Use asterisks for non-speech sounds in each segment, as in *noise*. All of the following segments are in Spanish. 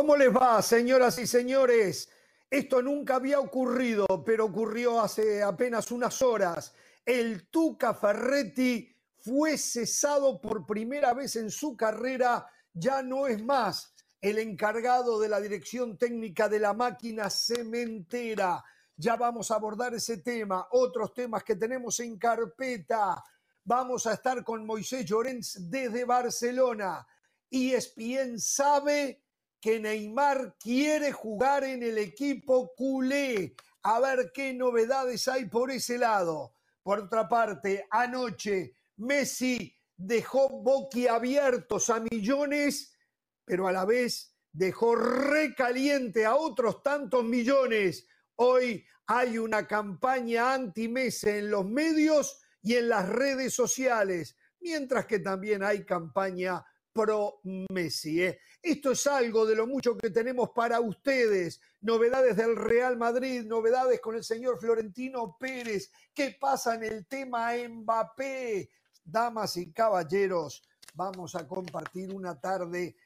¿Cómo les va, señoras y señores? Esto nunca había ocurrido, pero ocurrió hace apenas unas horas. El Tuca Ferretti fue cesado por primera vez en su carrera, ya no es más el encargado de la dirección técnica de la máquina cementera. Ya vamos a abordar ese tema, otros temas que tenemos en carpeta. Vamos a estar con Moisés Llorens desde Barcelona. Y ESPN sabe que Neymar quiere jugar en el equipo culé. A ver qué novedades hay por ese lado. Por otra parte, anoche Messi dejó boquiabiertos a millones, pero a la vez dejó recaliente a otros tantos millones. Hoy hay una campaña anti-Messi en los medios y en las redes sociales, mientras que también hay campaña pro Messi. ¿eh? Esto es algo de lo mucho que tenemos para ustedes. Novedades del Real Madrid, novedades con el señor Florentino Pérez. ¿Qué pasa en el tema Mbappé? Damas y caballeros, vamos a compartir una tarde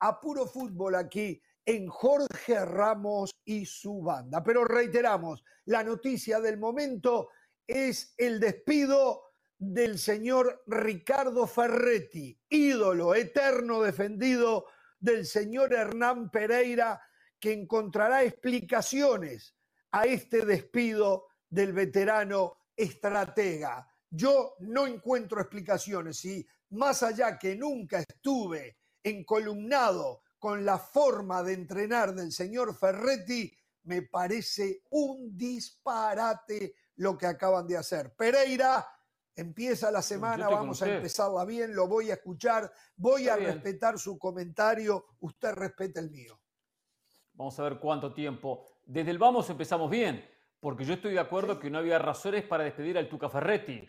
a puro fútbol aquí en Jorge Ramos y su banda. Pero reiteramos, la noticia del momento es el despido del señor Ricardo Ferretti, ídolo eterno defendido del señor Hernán Pereira, que encontrará explicaciones a este despido del veterano estratega. Yo no encuentro explicaciones y más allá que nunca estuve encolumnado con la forma de entrenar del señor Ferretti, me parece un disparate lo que acaban de hacer. Pereira Empieza la semana, vamos a empezarla bien, lo voy a escuchar, voy a respetar su comentario, usted respeta el mío. Vamos a ver cuánto tiempo. Desde el vamos empezamos bien, porque yo estoy de acuerdo que no había razones para despedir al Tuca Ferretti,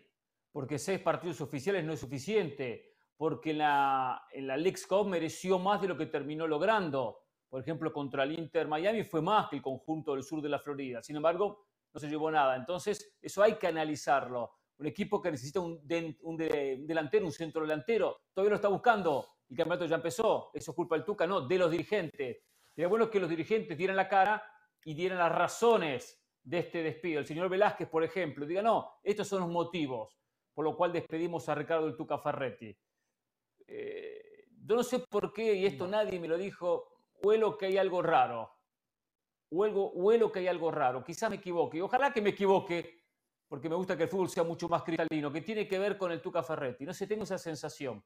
porque seis partidos oficiales no es suficiente, porque en la, en la Cup mereció más de lo que terminó logrando. Por ejemplo, contra el Inter Miami fue más que el conjunto del sur de la Florida. Sin embargo, no se llevó nada. Entonces, eso hay que analizarlo un equipo que necesita un, delantero, un centro delantero, todavía lo está buscando, el campeonato ya empezó, eso es culpa del Tuca, no, de los dirigentes. Sería bueno que los dirigentes dieran la cara y dieran las razones de este despido. El señor Velázquez, por ejemplo, diga, no, estos son los motivos por los cuales despedimos a Ricardo el Tuca Ferretti. Eh, yo no sé por qué, y esto nadie me lo dijo, huelo que hay algo raro. Huelo, huelo que hay algo raro. Quizás me equivoque. Ojalá que me equivoque, porque me gusta que el fútbol sea mucho más cristalino, que tiene que ver con el Tuca Ferretti. No sé, tengo esa sensación.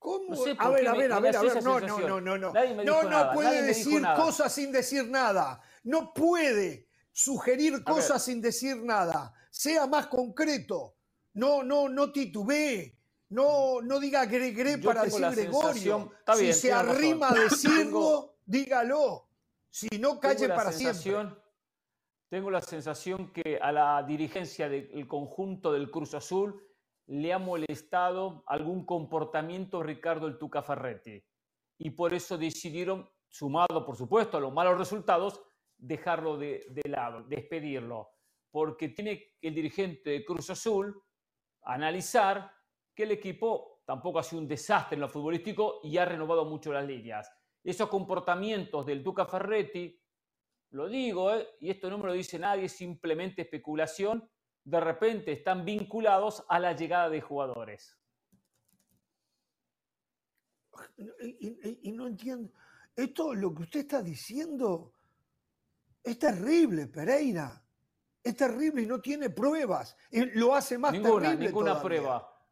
¿Cómo? a ver, a ver, a ver, a ver. No, no, no, no, no. No, no puede decir cosas sin decir nada. No puede sugerir cosas sin decir nada. Sea más concreto. No, no, no titubee. No, no diga gregre para decir Gregorio. si se arrima a *coughs* decirlo, dígalo. Si no, calle para siempre. Tengo la sensación que a la dirigencia del conjunto del Cruz Azul le ha molestado algún comportamiento Ricardo el Tuca Ferretti. Y por eso decidieron, sumado por supuesto a los malos resultados, dejarlo de, lado, despedirlo. Porque tiene el dirigente de Cruz Azul analizar que el equipo tampoco ha sido un desastre en lo futbolístico y ha renovado mucho las líneas. Esos comportamientos del Tuca Ferretti lo digo, ¿eh? y esto no me lo dice nadie, simplemente especulación, de repente están vinculados a la llegada de jugadores. Y, no entiendo, esto lo que usted está diciendo es terrible, Pereira. Es terrible y no tiene pruebas. Lo hace más ninguna, terrible. Ninguna prueba.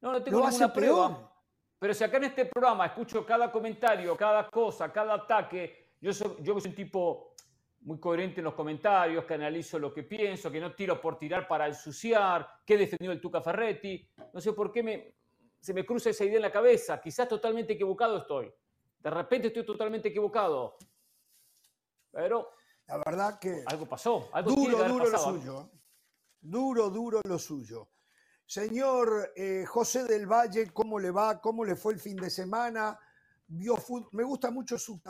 No, no tengo ninguna prueba. Pero si acá en este programa escucho cada comentario, cada cosa, cada ataque, yo soy, yo soy un tipo muy coherente en los comentarios, que analizo lo que pienso, que no tiro por tirar para ensuciar, que he defendido el Tuca Ferretti. No sé por qué me, se me cruza esa idea en la cabeza. Quizás totalmente equivocado estoy. De repente estoy totalmente equivocado. Pero. La verdad que. Algo pasó. duro, duro lo suyo. Duro, duro lo suyo. Señor eh, José del Valle, ¿cómo le va? ¿Cómo le fue el fin de semana? Vio Me gusta mucho su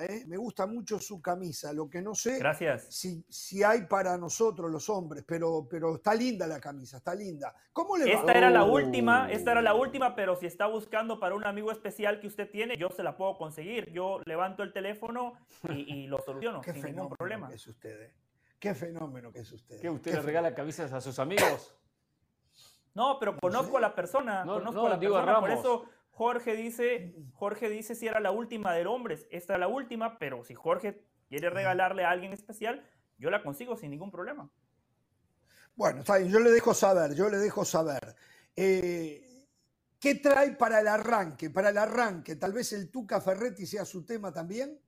¿eh? me gusta mucho su camisa. Lo que no sé Gracias. Si, si hay para nosotros los hombres, pero, pero está linda la camisa, está linda. ¿Cómo le va? Esta era la última, esta era la última, pero si está buscando para un amigo especial que usted tiene, yo se la puedo conseguir. Yo levanto el teléfono y, *laughs* lo soluciono Qué sin ningún problema. Que es usted, ¿eh? Qué fenómeno que es usted. ¿Qué usted le regala camisas a sus amigos? No, pero conozco a la persona, conozco a la persona, por eso Jorge dice, Jorge dice si era la última del hombres, esta es la última, pero si Jorge quiere regalarle a alguien especial, yo la consigo sin ningún problema. Bueno, está bien, yo le dejo saber, yo le dejo saber. Eh, ¿Qué trae para el arranque? Para el arranque, tal vez el Tuca Ferretti sea su tema también.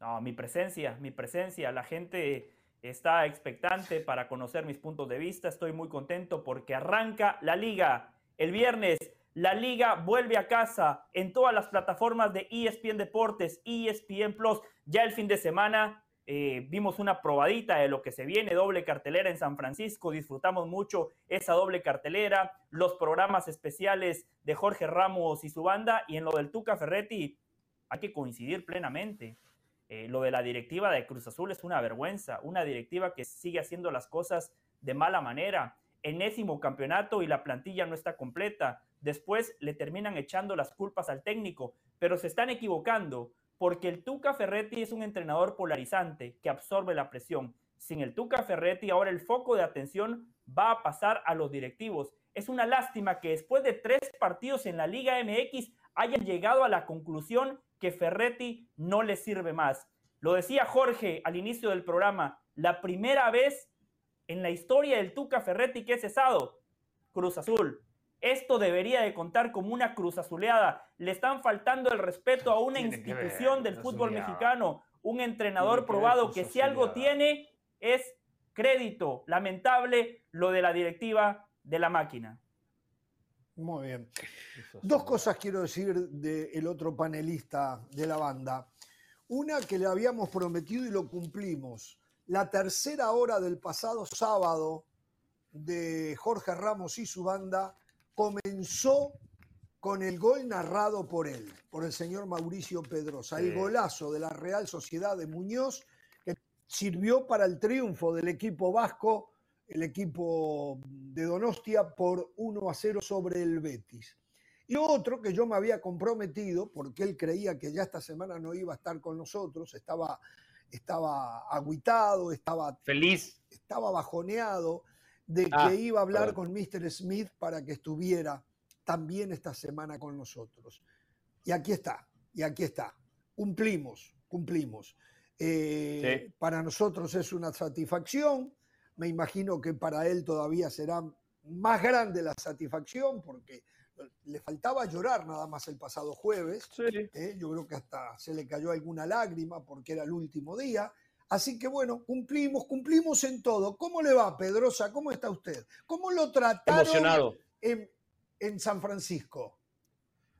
No, mi presencia, mi presencia. La gente está expectante para conocer mis puntos de vista. Estoy muy contento porque arranca la liga el viernes la liga vuelve a casa en todas las plataformas de ESPN Deportes, ESPN Plus. Ya el fin de semana eh, vimos una probadita de lo que se viene, doble cartelera en San Francisco. Disfrutamos mucho esa doble cartelera, los programas especiales de Jorge Ramos y su banda. Y en lo del Tuca Ferretti, hay que coincidir plenamente. Eh, lo de la directiva de Cruz Azul es una vergüenza, una directiva que sigue haciendo las cosas de mala manera. Enésimo campeonato y la plantilla no está completa Después le terminan echando las culpas al técnico, pero se están equivocando porque el Tuca Ferretti es un entrenador polarizante que absorbe la presión. Sin el Tuca Ferretti, ahora el foco de atención va a pasar a los directivos. Es una lástima que después de tres partidos en la Liga MX hayan llegado a la conclusión que Ferretti no le sirve más. Lo decía Jorge al inicio del programa, la primera vez en la historia del Tuca Ferretti que es cesado, Cruz Azul. Esto debería de contar como una cruz azuleada. Le están faltando el respeto a una institución del fútbol mexicano, un entrenador probado que si algo tiene es crédito. Lamentable lo de la directiva de la máquina. Muy bien. Dos cosas quiero decir del otro panelista de la banda. Una que le habíamos prometido y lo cumplimos. La tercera hora del pasado sábado de Jorge Ramos y su banda comenzó con el gol narrado por él, por el señor Mauricio Pedrosa, el golazo de la Real Sociedad de Muñoz, que sirvió para el triunfo del equipo vasco, el equipo de Donostia, por 1 a 0 sobre el Betis. Y otro que yo me había comprometido, porque él creía que ya esta semana no iba a estar con nosotros, estaba, estaba agüitado, estaba feliz, estaba bajoneado, de ah, que iba a hablar con Mr. Smith para que estuviera también esta semana con nosotros. Y aquí está, y aquí está. Cumplimos, cumplimos. Eh, para nosotros es una satisfacción. Me imagino que para él todavía será más grande la satisfacción porque le faltaba llorar nada más el pasado jueves. Eh, yo creo que hasta se le cayó alguna lágrima porque era el último día. Así que bueno, cumplimos, cumplimos en todo. ¿Cómo le va, Pedrosa? ¿Cómo está usted? ¿Cómo lo trataron En, San Francisco?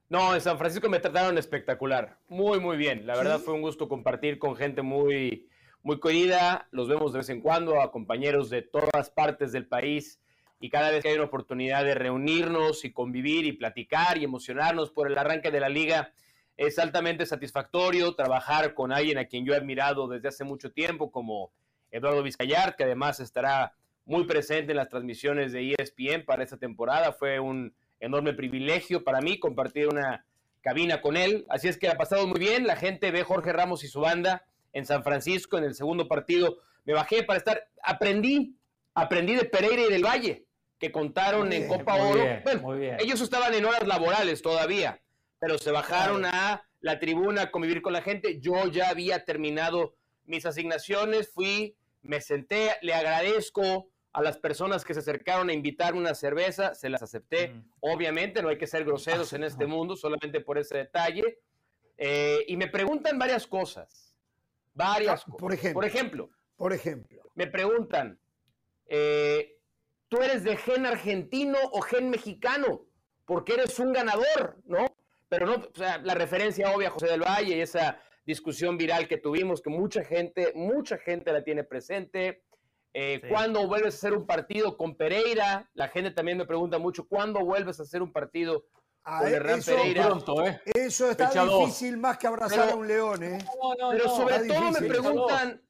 No, en San Francisco me trataron espectacular. Muy, muy bien. La verdad fue un gusto compartir con gente muy, muy querida. Los vemos de vez en cuando a compañeros de todas partes del país. Y cada vez que hay una oportunidad de reunirnos y convivir y platicar y emocionarnos por el arranque de la liga, es altamente satisfactorio trabajar con alguien a quien yo he admirado desde hace mucho tiempo, como Eduardo Vizcayar, que además estará muy presente en las transmisiones de ESPN para esta temporada. Fue un enorme privilegio para mí compartir una cabina con él. Así es que ha pasado muy bien. La gente ve Jorge Ramos y su banda en San Francisco en el segundo partido. Me bajé para estar. Aprendí, aprendí de Pereira y del Valle, que contaron en Copa Oro. bueno, ellos estaban en horas laborales todavía pero se bajaron a la tribuna a convivir con la gente. Yo ya había terminado mis asignaciones, fui, me senté, le agradezco a las personas que se acercaron a invitarme una cerveza, se las acepté. Obviamente, no hay que ser groseros en este mundo, solamente por ese detalle. Eh, y me preguntan varias cosas. Varias cosas. Por ejemplo. Por ejemplo. Por ejemplo. Me preguntan, eh, ¿tú eres de gen argentino o gen mexicano? Porque eres un ganador, ¿no? Pero no, o sea, la referencia obvia a José del Valle y esa discusión viral que tuvimos, que mucha gente, mucha gente la tiene presente. Eh, ¿Cuándo vuelves a hacer un partido con Pereira? La gente también me pregunta mucho, ¿cuándo vuelves a hacer un partido Ah, con Hernán eso- Pereira. Pronto, ¿eh? Eso está Fecha dos. difícil más que abrazar Pero- a un león, ¿eh? No, no, Pero no, sobre todo me preguntan.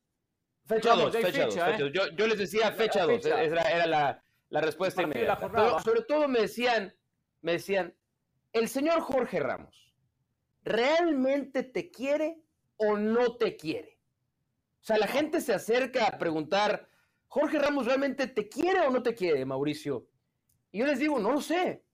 Fecha Vamos, 2, ya hay fecha 2. fecha, ¿eh? Yo, yo les decía La- fecha la 2, fecha. era, era la, la respuesta la inmediata. jornada. Pero sobre todo me decían, me decían, el señor Jorge Ramos, ¿realmente te quiere o no te quiere? O sea, la gente se acerca a preguntar, Jorge Ramos realmente te quiere o no te quiere, Mauricio? Y yo les digo, no lo sé.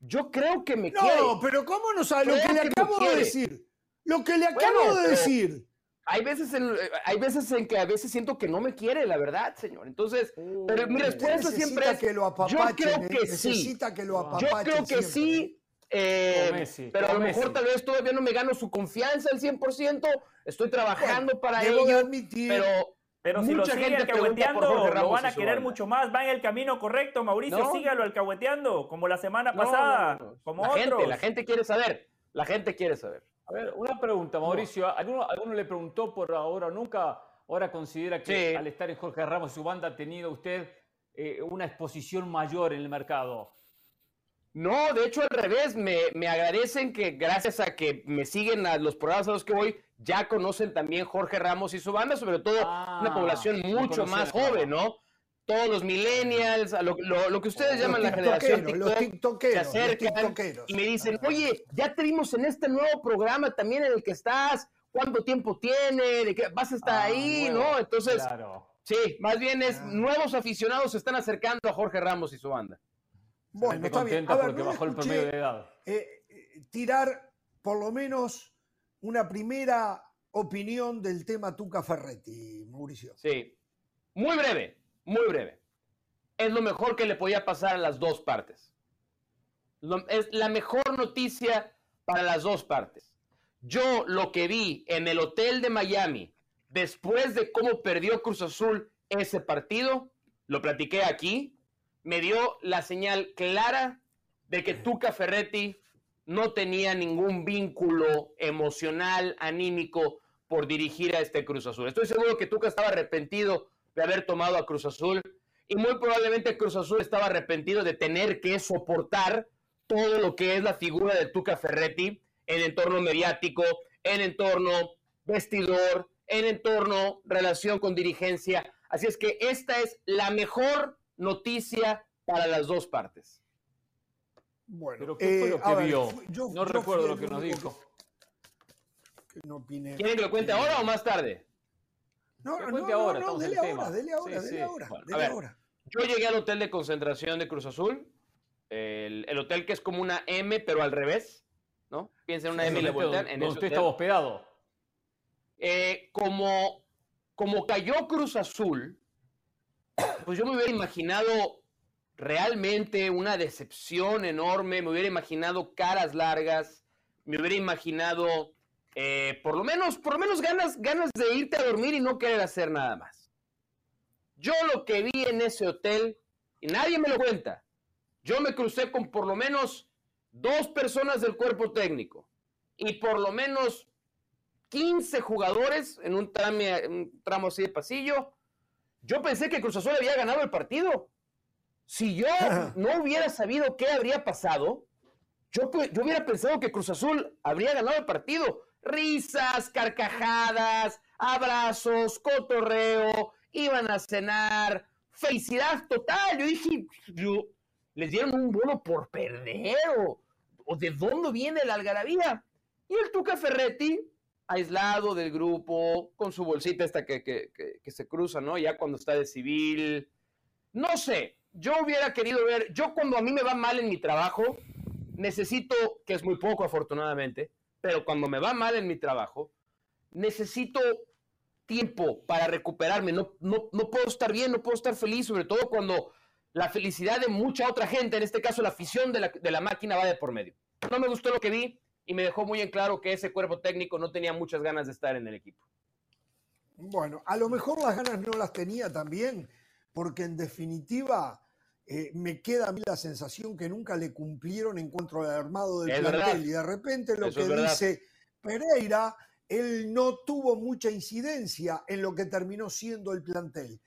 Yo creo que me quiere. No, pero ¿cómo no sabe lo que le acabo de decir? Lo que le Bueno, acabo de decir. Hay veces, en, hay veces en que a veces siento que no me quiere, la verdad, señor. Entonces, pero mi Usted respuesta siempre es, que lo yo creo ¿eh? que sí. Necesita que lo Yo apapachen Yo creo que siempre, ¿eh? sí, eh, Messi, pero a lo mejor Messi. tal vez todavía no me gano su confianza al 100%, estoy trabajando para ello, admitir, pero Pero si lo mucha sigue gente pregunta por alcahueteando, lo van a querer mucho más. Va en el camino correcto, Mauricio. No. Sígalo alcahueteando, como la semana No, pasada, no, no. como la otros. gente, la gente quiere saber, la gente quiere saber. A ver, una pregunta, Mauricio. ¿Alguno, alguno le preguntó por ahora o nunca? ¿Ahora considera que Sí. al estar en Jorge Ramos y su banda ha tenido usted eh, una exposición mayor en el mercado? No, de hecho al revés, me, me agradecen que gracias a que me siguen a los programas a los que voy, ya conocen también Jorge Ramos y su banda, sobre todo Ah, una población lo mucho más joven, ¿no? Todos los millennials, lo, lo- lo que ustedes los llaman la generación tiktokeros, los TikTok, tiktokeros, se los acercan tiktokeros. y me dicen, oye, ya te vimos en este nuevo programa también en el que estás, ¿cuánto tiempo tiene? ¿De qué vas a estar Ah, ahí? ¿No? Entonces, Claro. sí, más bien es Ah. nuevos aficionados se están acercando a Jorge Ramos y su banda. Bueno, está bien. contenta A ver, porque no bajó el promedio de edad. eh, eh, tirar por lo menos una primera opinión del tema Tuca Ferretti, Mauricio. Sí. Muy breve, muy breve. Es lo mejor que le podía pasar a las dos partes. Lo- es la mejor noticia para las dos partes. Yo lo que vi en el hotel de Miami, después de cómo perdió Cruz Azul ese partido, lo platiqué aquí, me dio la señal clara de que Tuca Ferretti no tenía ningún vínculo emocional, anímico por dirigir a este Cruz Azul. Estoy seguro que Tuca estaba arrepentido de haber tomado a Cruz Azul y muy probablemente Cruz Azul estaba arrepentido de tener que soportar todo lo que es la figura de Tuca Ferretti en entorno mediático, en entorno vestidor, en entorno relación con dirigencia. Así es que esta es la mejor noticia para las dos partes. Bueno, ¿Pero qué fue eh, lo que ver, vio? yo- no yo recuerdo lo que nos dijo. que no opiné. ¿Quieren que lo cuente Eh, ahora o más tarde? No, Que no, cuente no, ahora, no, dele tema. ahora, dele ahora, Sí, dele sí. ahora, Bueno, a dele ver. ahora. Yo llegué al hotel de concentración de Cruz Azul, el, el hotel que es como una M, pero al revés, ¿no? Piensen en una M y le Donde- voltean. En usted hotel. estaba hospedado. Eh, como, como cayó Cruz Azul, pues yo me hubiera imaginado realmente una decepción enorme, me hubiera imaginado caras largas, me hubiera imaginado eh, por lo menos, por lo menos ganas, ganas de irte a dormir y no querer hacer nada más. Yo lo que vi en ese hotel, y nadie me lo cuenta, yo me crucé con por lo menos dos personas del cuerpo técnico y por lo menos 15 jugadores en un, trame- un tramo así de pasillo. Yo pensé que Cruz Azul había ganado el partido. Si yo *laughs* no hubiera sabido qué habría pasado, yo, yo hubiera pensado que Cruz Azul habría ganado el partido. Risas, carcajadas, abrazos, cotorreo, iban a cenar, felicidad total. Yo dije, yo, les dieron un bono por perder o, o de dónde viene la algarabía. Y el Tuca Ferretti, aislado del grupo, con su bolsita esta que, que- que- que se cruza, ¿no? Ya cuando está de civil. No sé, yo hubiera querido ver, yo cuando a mí me va mal en mi trabajo, necesito, que es muy poco afortunadamente, pero cuando me va mal en mi trabajo, necesito tiempo para recuperarme. No, no, no puedo estar bien, no puedo estar feliz, sobre todo cuando la felicidad de mucha otra gente, en este caso la afición de la, de la máquina, va de por medio. No me gustó lo que vi y me dejó muy en claro que ese cuerpo técnico no tenía muchas ganas de estar en el equipo. Bueno, a lo mejor las ganas no las tenía también, porque en definitiva eh, me queda a mí la sensación que nunca le cumplieron en cuanto al armado del Es plantel. verdad. Y de repente lo Eso que dice Pereira, él no tuvo mucha incidencia en lo que terminó siendo el plantel.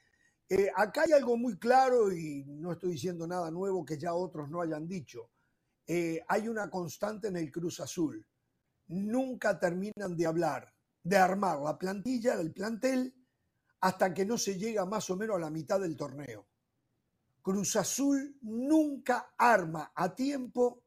Eh, acá hay algo muy claro y no estoy diciendo nada nuevo que ya otros no hayan dicho. Eh, hay una constante en el Cruz Azul. Nunca terminan de hablar, de armar la plantilla, del plantel, hasta que no se llega más o menos a la mitad del torneo. Cruz Azul nunca arma a tiempo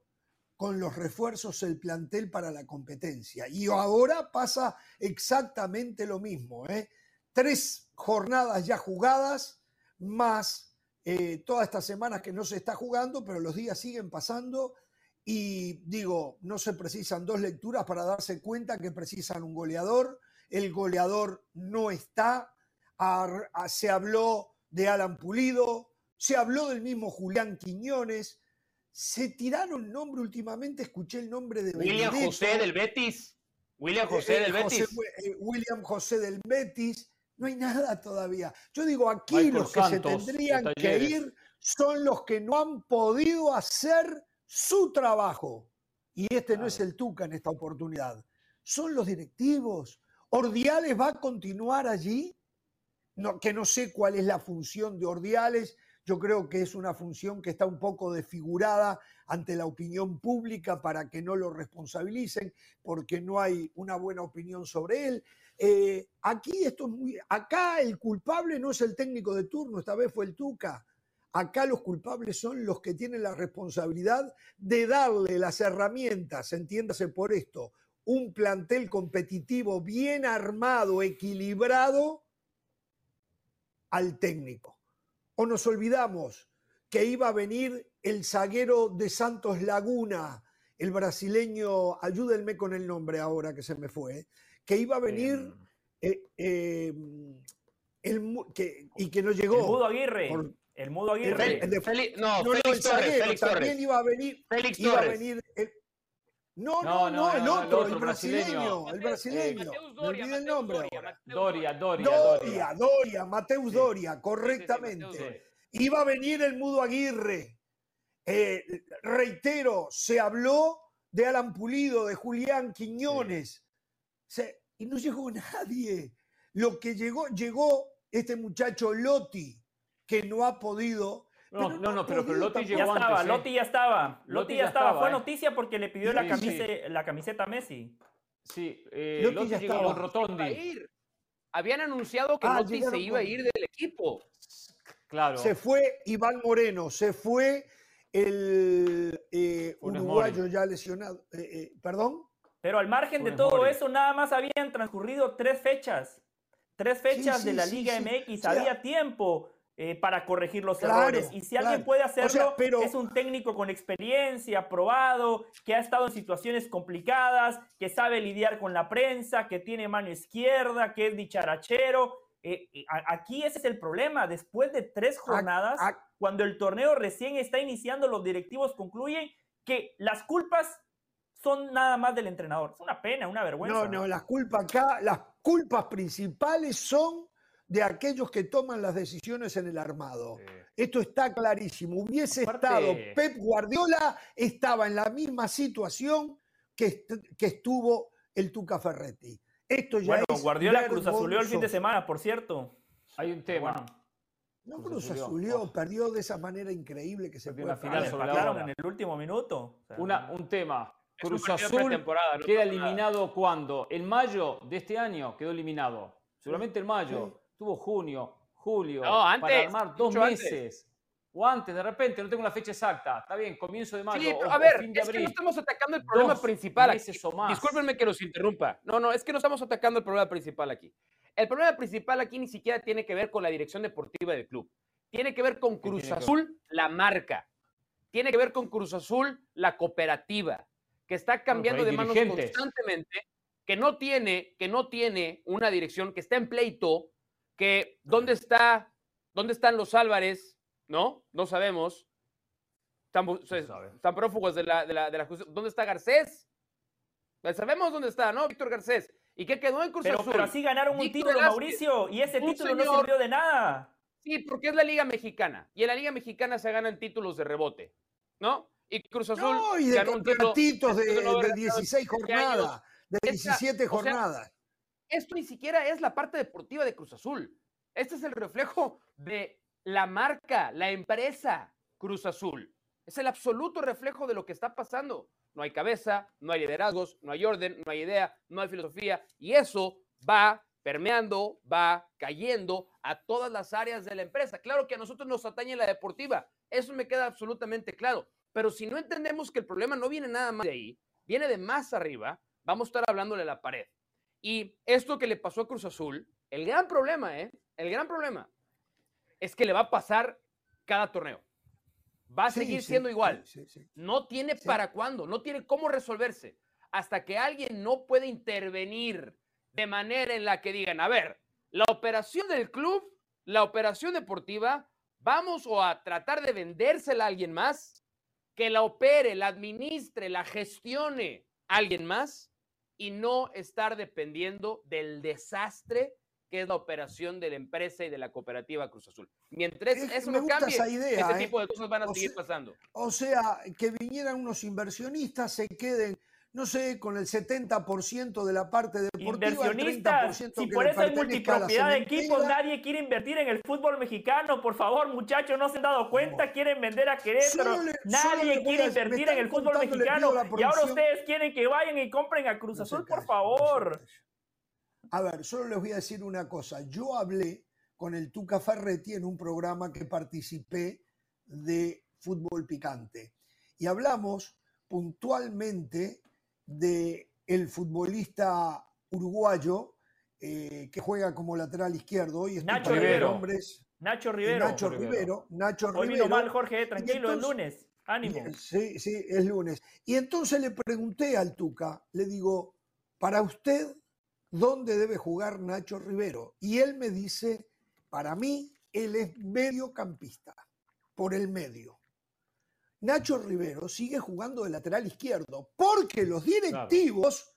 con los refuerzos el plantel para la competencia. Y ahora pasa exactamente lo mismo. ¿eh? Tres jornadas ya jugadas, más eh, todas estas semanas que no se está jugando, pero los días siguen pasando. Y digo, no se precisan dos lecturas para darse cuenta que precisan un goleador. El goleador no está. se habló de Alan Pulido, se habló del mismo Julián Quiñones se tiraron el nombre últimamente, escuché el nombre de William José del Betis. William José eh, del Betis. Eh, William José del Betis. No hay nada todavía. Yo digo, aquí los que se tendrían que ir son los que no han podido hacer su trabajo. Y este no es el Tuca en esta oportunidad. Son los directivos. Ordiales va a continuar allí. No, que no sé cuál es la función de Ordiales, yo creo que es una función que está un poco desfigurada ante la opinión pública para que no lo responsabilicen, porque no hay una buena opinión sobre él. Eh, aquí esto es muy, acá el culpable no es el técnico de turno, esta vez fue el Tuca. Acá los culpables son los que tienen la responsabilidad de darle las herramientas, entiéndase por esto, un plantel competitivo bien armado, equilibrado al técnico o nos olvidamos que iba a venir el zaguero de Santos Laguna, el brasileño, ayúdenme con el nombre ahora que se me fue, que iba a venir em. eh, em, que, y que no llegó. El Mudo Aguirre. El Mudo Aguirre. no, el zaguero, también iba a venir. Félix iba a venir no, no, no, el otro, el brasileño, el brasileño. Me olvidé el nombre Doria, Doria, Doria. Doria, Mateus Doria, correctamente. Iba a venir el Mudo Aguirre. Eh, reitero, se habló de Alan Pulido, de Julián Quiñones. y no llegó nadie. Lo que llegó, llegó este muchacho Lotti, que no ha podido no, no, no, pero, pero Lotti llegó ya estaba, antes, Lotti ya estaba. Lotti, ya estaba. Fue ¿eh? noticia porque le pidió la, camiseta, la camiseta a Messi. Sí, eh, Lotti, ya llegó con Rotondi. Habían anunciado que ah, Lotti se iba a ir del equipo. Claro. Se fue Iván Moreno, se fue el eh, uruguayo ya lesionado. Eh, ¿Perdón? Pero al margen de todo eso, nada más habían transcurrido tres fechas. Tres fechas de la Liga MX. Había tiempo eh, para corregir los errores. Y si alguien puede hacerlo, es un técnico con experiencia, probado, que ha estado en situaciones complicadas, que sabe lidiar con la prensa, que tiene mano izquierda, que es dicharachero. Eh, aquí ese es el problema. Después de tres jornadas, cuando el torneo recién está iniciando, los directivos concluyen que las culpas son nada más del entrenador. Es una pena, una vergüenza. No, no, las culpas acá, las culpas principales son de aquellos que toman las decisiones en el armado. Esto está clarísimo. Hubiese estado Pep Guardiola, estaba en la misma situación que, que estuvo el Tuca Ferretti. Esto ya bueno, Guardiola Cruz Azulió el fin de semana, por cierto. Hay un tema. no Cruz Azulió, perdió de esa manera increíble que se perdió la final sobre en el último minuto. Una, un tema. Cruz Azul queda eliminado cuando? En mayo de este año quedó eliminado. Seguramente en mayo tuvo junio, julio, para armar dos meses. O antes, de repente, no tengo la fecha exacta. Está bien, comienzo de mayo. Sí, a ver, es que no estamos atacando el problema principal aquí. Discúlpenme que los interrumpa. No, no, es que no estamos atacando el problema principal aquí. El problema principal aquí ni siquiera tiene que ver con la dirección deportiva del club. Tiene que ver con Cruz Azul, la marca. Tiene que ver con Cruz Azul, la cooperativa, que está cambiando de manos constantemente, que no tiene, que no tiene una dirección, que está en pleito que dónde está, dónde están los Álvarez, ¿no? No sabemos. Están, prófugos de la, de la, de la justicia. ¿Dónde está Garcés? Pues sabemos dónde está, ¿no? Víctor Garcés. ¿Y qué quedó en Cruz pero, Azul? Pero así ganaron un título, Mauricio, y ese título no sirvió de nada. Sí, porque es la Liga Mexicana. Y en la Liga Mexicana se ganan títulos de rebote, ¿no? Y Cruz Azul no, y de ganó un título, de, 16 jornadas, de 17 jornadas esto ni siquiera es la parte deportiva de Cruz Azul. Este es el reflejo de la marca, la empresa Cruz Azul. Es el absoluto reflejo de lo que está pasando. No hay cabeza, no hay liderazgos, no hay orden, no hay idea, no hay filosofía. Y eso va permeando, va cayendo a todas las áreas de la empresa. Claro que a nosotros nos atañe la deportiva, eso me queda absolutamente claro. Pero si no entendemos que el problema no viene nada más de ahí, viene de más arriba, vamos a estar hablándole a la pared. Y esto que le pasó a Cruz Azul, el gran problema, ¿eh? El gran problema es que le va a pasar cada torneo. Va a seguir siendo igual. no tiene para cuándo, no tiene cómo resolverse. Hasta que alguien no puede intervenir de manera en la que digan, a ver, la operación del club, la operación deportiva, vamos o a tratar de vendérsela a alguien más, que la opere, la administre, la gestione alguien más y no estar dependiendo del desastre que es la operación de la empresa y de la cooperativa Cruz Azul. Mientras eso no cambie, ese ¿eh? tipo de cosas van a seguir pasando. O sea, que vinieran unos inversionistas, se queden no sé, con el 70% de la parte deportiva. Inversionistas, si por eso hay multipropiedad de equipos, nadie quiere invertir en el fútbol mexicano. Por favor, muchachos, no se han dado cuenta, quieren vender a Querétaro. nadie quiere invertir en el fútbol mexicano. Y ahora ustedes quieren que vayan y compren a Cruz Azul, por favor. A ver, solo les voy a decir una cosa. Yo hablé con el Tuca Ferretti en un programa que participé de fútbol picante. Y hablamos puntualmente de el futbolista uruguayo eh, que juega como lateral izquierdo. Hoy Nacho Rivero. Hombres, Nacho Rivero. Nacho Rivero. Nacho Hoy vino mal, Jorge, tranquilo, es lunes. Ánimo. Sí, sí, es lunes. Y entonces le pregunté al Tuca, le digo, para usted, ¿dónde debe jugar Nacho Rivero? Y él me dice, para mí, él es mediocampista, por el medio. Nacho Rivero sigue jugando de lateral izquierdo porque los directivos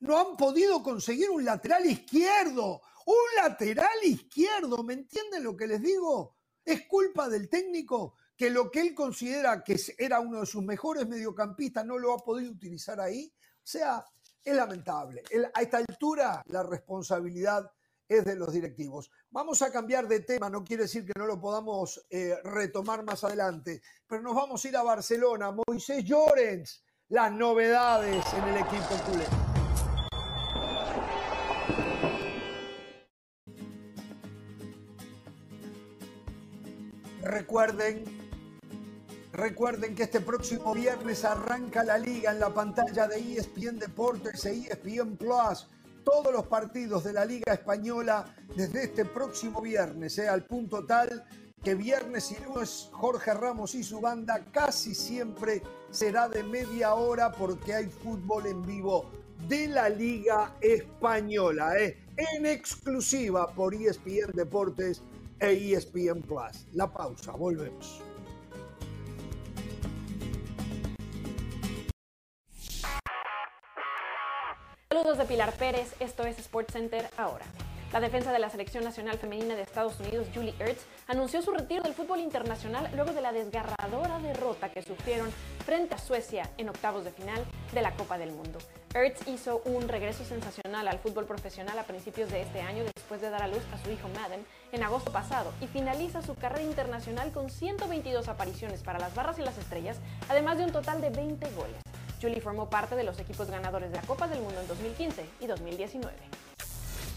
no han podido conseguir un lateral izquierdo. Un lateral izquierdo, ¿me entienden lo que les digo? Es culpa del técnico que lo que él considera que era uno de sus mejores mediocampistas no lo ha podido utilizar ahí. O sea, es lamentable. A esta altura la responsabilidad es de los directivos. Vamos a cambiar de tema, no quiere decir que no lo podamos eh, retomar más adelante, pero nos vamos a ir a Barcelona. Moisés Llorens, las novedades en el equipo culé. Recuerden, recuerden que este próximo viernes arranca la liga en la pantalla de ESPN Deportes e ESPN Plus todos los partidos de la Liga Española desde este próximo viernes, ¿eh? al punto tal que viernes y lunes Jorge Ramos y su banda casi siempre será de media hora porque hay fútbol en vivo de la Liga Española, ¿eh? en exclusiva por ESPN Deportes e ESPN Plus. La pausa, volvemos. Saludos de Pilar Pérez, esto es SportsCenter ahora. La defensa de la selección nacional femenina de Estados Unidos, Julie Ertz, anunció su retiro del fútbol internacional luego de la desgarradora derrota que sufrieron frente a Suecia en octavos de final de la Copa del Mundo. Ertz hizo un regreso sensacional al fútbol profesional a principios de este año después de dar a luz a su hijo Madden en agosto pasado y finaliza su carrera internacional con 122 apariciones para las barras y las estrellas, además de un total de 20 goles. Julie formó parte de los equipos ganadores de la Copa del Mundo en 2015 y 2019.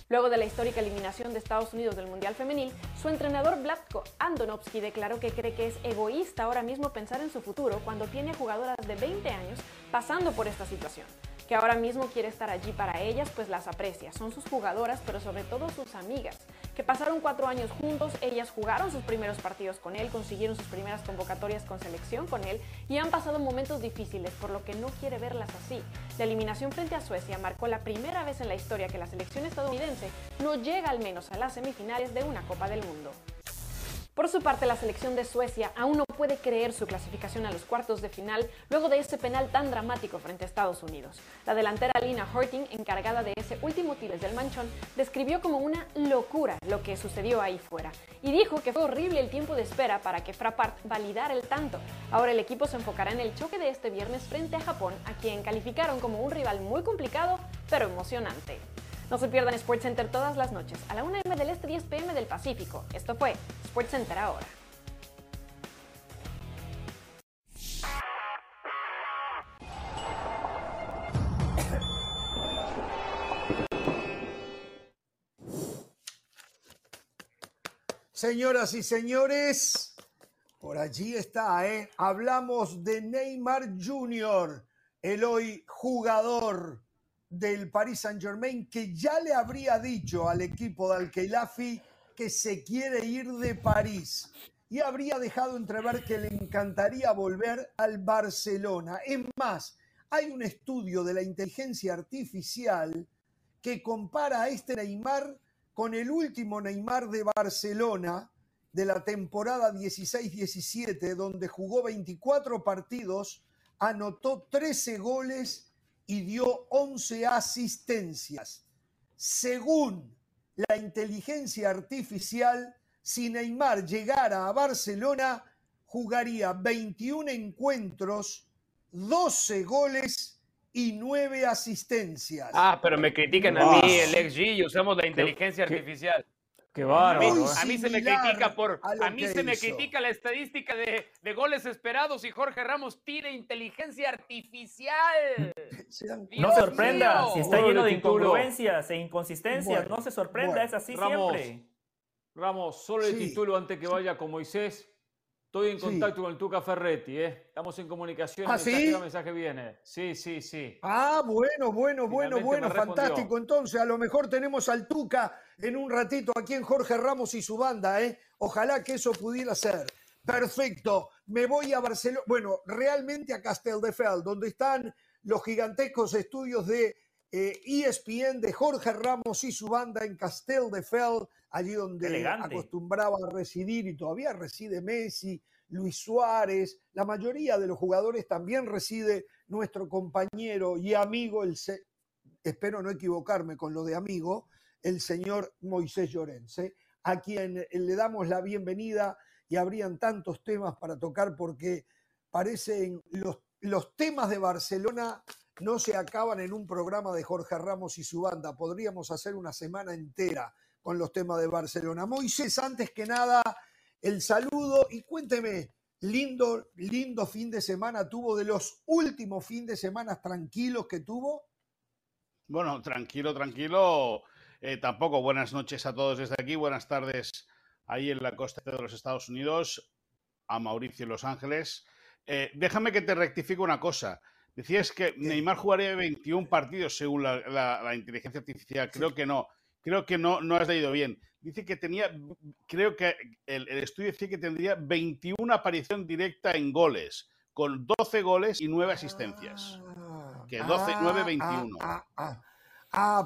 Luego de la histórica eliminación de Estados Unidos del Mundial Femenil, su entrenador Vlatko Andonovsky declaró que cree que es egoísta ahora mismo pensar en su futuro cuando tiene jugadoras de 20 años pasando por esta situación que ahora mismo quiere estar allí para ellas, pues las aprecia. Son sus jugadoras, pero sobre todo sus amigas, que pasaron cuatro años juntos, ellas jugaron sus primeros partidos con él, consiguieron sus primeras convocatorias con selección con él y han pasado momentos difíciles, por lo que no quiere verlas así. La eliminación frente a Suecia marcó la primera vez en la historia que la selección estadounidense no llega al menos a las semifinales de una Copa del Mundo. Por su parte, la selección de Suecia aún no puede creer su clasificación a los cuartos de final luego de ese penal tan dramático frente a Estados Unidos. La delantera Lina Horting, encargada de ese último tiro del manchón, describió como una locura lo que sucedió ahí fuera y dijo que fue horrible el tiempo de espera para que Frappart validara el tanto. Ahora el equipo se enfocará en el choque de este viernes frente a Japón, a quien calificaron como un rival muy complicado pero emocionante. No se pierdan SportsCenter todas las noches, a la 1 m del Este, 10 pm del Pacífico. Esto fue SportsCenter ahora. Señoras y señores, por allí está, ¿eh? Hablamos de Neymar Jr., el hoy jugador del Paris Saint-Germain, que ya le habría dicho al equipo de Al-Khelaifi que se quiere ir de París y habría dejado entrever que le encantaría volver al Barcelona. Es más, hay un estudio de la inteligencia artificial que compara a este Neymar con el último Neymar de Barcelona de la temporada 16-17, donde jugó 24 partidos, anotó 13 goles y dio 11 asistencias. Según la inteligencia artificial, si Neymar llegara a Barcelona, jugaría 21 encuentros, 12 goles y 9 asistencias. Ah, pero me critican a mí, el XG, y usamos la inteligencia artificial. Qué bárbaro. A mí, se me critica por. A, mí se me critica la estadística de, de, goles esperados y Jorge Ramos tiene inteligencia artificial. *laughs* no se sorprenda, si está lleno de incongruencias e inconsistencias, no se sorprenda, es así siempre. Ramos, solo el título antes que vaya con Moisés. Estoy en contacto con el Tuca Ferretti, ¿eh? Estamos en comunicación. ¿Ah, sí? El mensaje viene. Sí, sí, sí. Ah, bueno, bueno, bueno, bueno, fantástico. Entonces, a lo mejor tenemos al Tuca en un ratito aquí en Jorge Ramos y su banda, ¿eh? Ojalá que eso pudiera ser. Perfecto. Me voy a Barcelona, bueno, realmente a Casteldefels, donde están los gigantescos estudios de ESPN eh, e de Jorge Ramos y su banda en Casteldefels allí donde acostumbraba a residir y todavía reside Messi, Luis Suárez, la mayoría de los jugadores también reside nuestro compañero y amigo, el espero no equivocarme con lo de amigo, el señor Moisés Llorense, a quien le damos la bienvenida y habrían tantos temas para tocar porque parecen los, los temas de Barcelona no se acaban en un programa de Jorge Ramos y su banda, podríamos hacer una semana entera con los temas de Barcelona. Moisés, antes que nada, el saludo y cuénteme, lindo, lindo fin de semana tuvo, de los últimos fin de semana tranquilos que tuvo. Bueno, tranquilo, tranquilo. Eh, tampoco buenas noches a todos desde aquí, buenas tardes ahí en la costa de los Estados Unidos, a Mauricio en Los Ángeles. Eh, déjame que te rectifique una cosa. Decías que Neymar jugaría 21 partidos según la inteligencia artificial. Creo que no creo que no, no has leído bien. Dice que tenía, creo que el, estudio decía que tendría 21 aparición directa en goles, con 12 goles y 9 asistencias. Ah, que 12, 9, 21. Ah,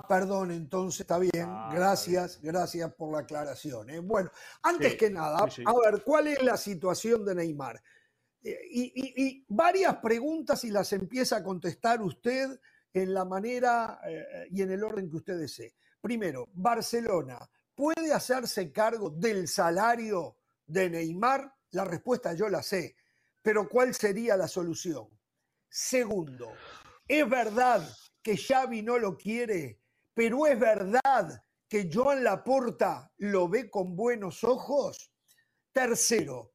perdón, entonces está bien. Ah, gracias, gracias por la aclaración. ¿eh? Bueno, antes que nada, a ver, ¿cuál es la situación de Neymar? Eh, y, varias preguntas y las empieza a contestar usted en la manera eh, y en el orden que usted desee. Primero, Barcelona, ¿puede hacerse cargo del salario de Neymar? La respuesta yo la sé, pero ¿cuál sería la solución? Segundo, es verdad que Xavi no lo quiere, pero es verdad que Joan Laporta lo ve con buenos ojos. Tercero,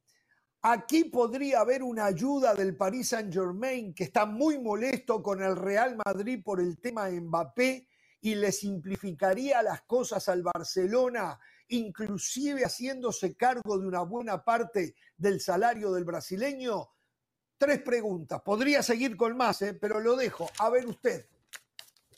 aquí podría haber una ayuda del Paris Saint-Germain que está muy molesto con el Real Madrid por el tema Mbappé y le simplificaría las cosas al Barcelona, inclusive haciéndose cargo de una buena parte del salario del brasileño? Tres preguntas. Podría seguir con más, ¿eh? pero lo dejo. A ver usted.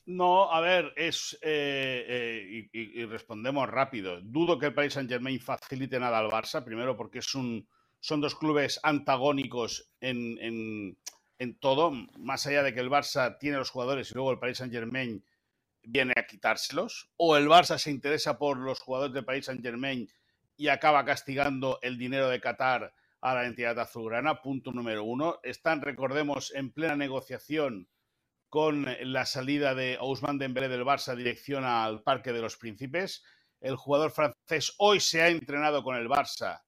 No, a ver, es eh, eh, y, respondemos rápido. Dudo que el Paris Saint Germain facilite nada al Barça, primero porque es un, son dos clubes antagónicos en, en, todo, más allá de que el Barça tiene los jugadores y luego el Paris Saint Germain viene a quitárselos, o el Barça se interesa por los jugadores del Paris Saint Germain y acaba castigando el dinero de Qatar a la entidad azulgrana, punto número uno. Están, recordemos, en plena negociación con la salida de Ousmane Dembélé del Barça dirección al Parque de los Príncipes. El jugador francés hoy se ha entrenado con el Barça,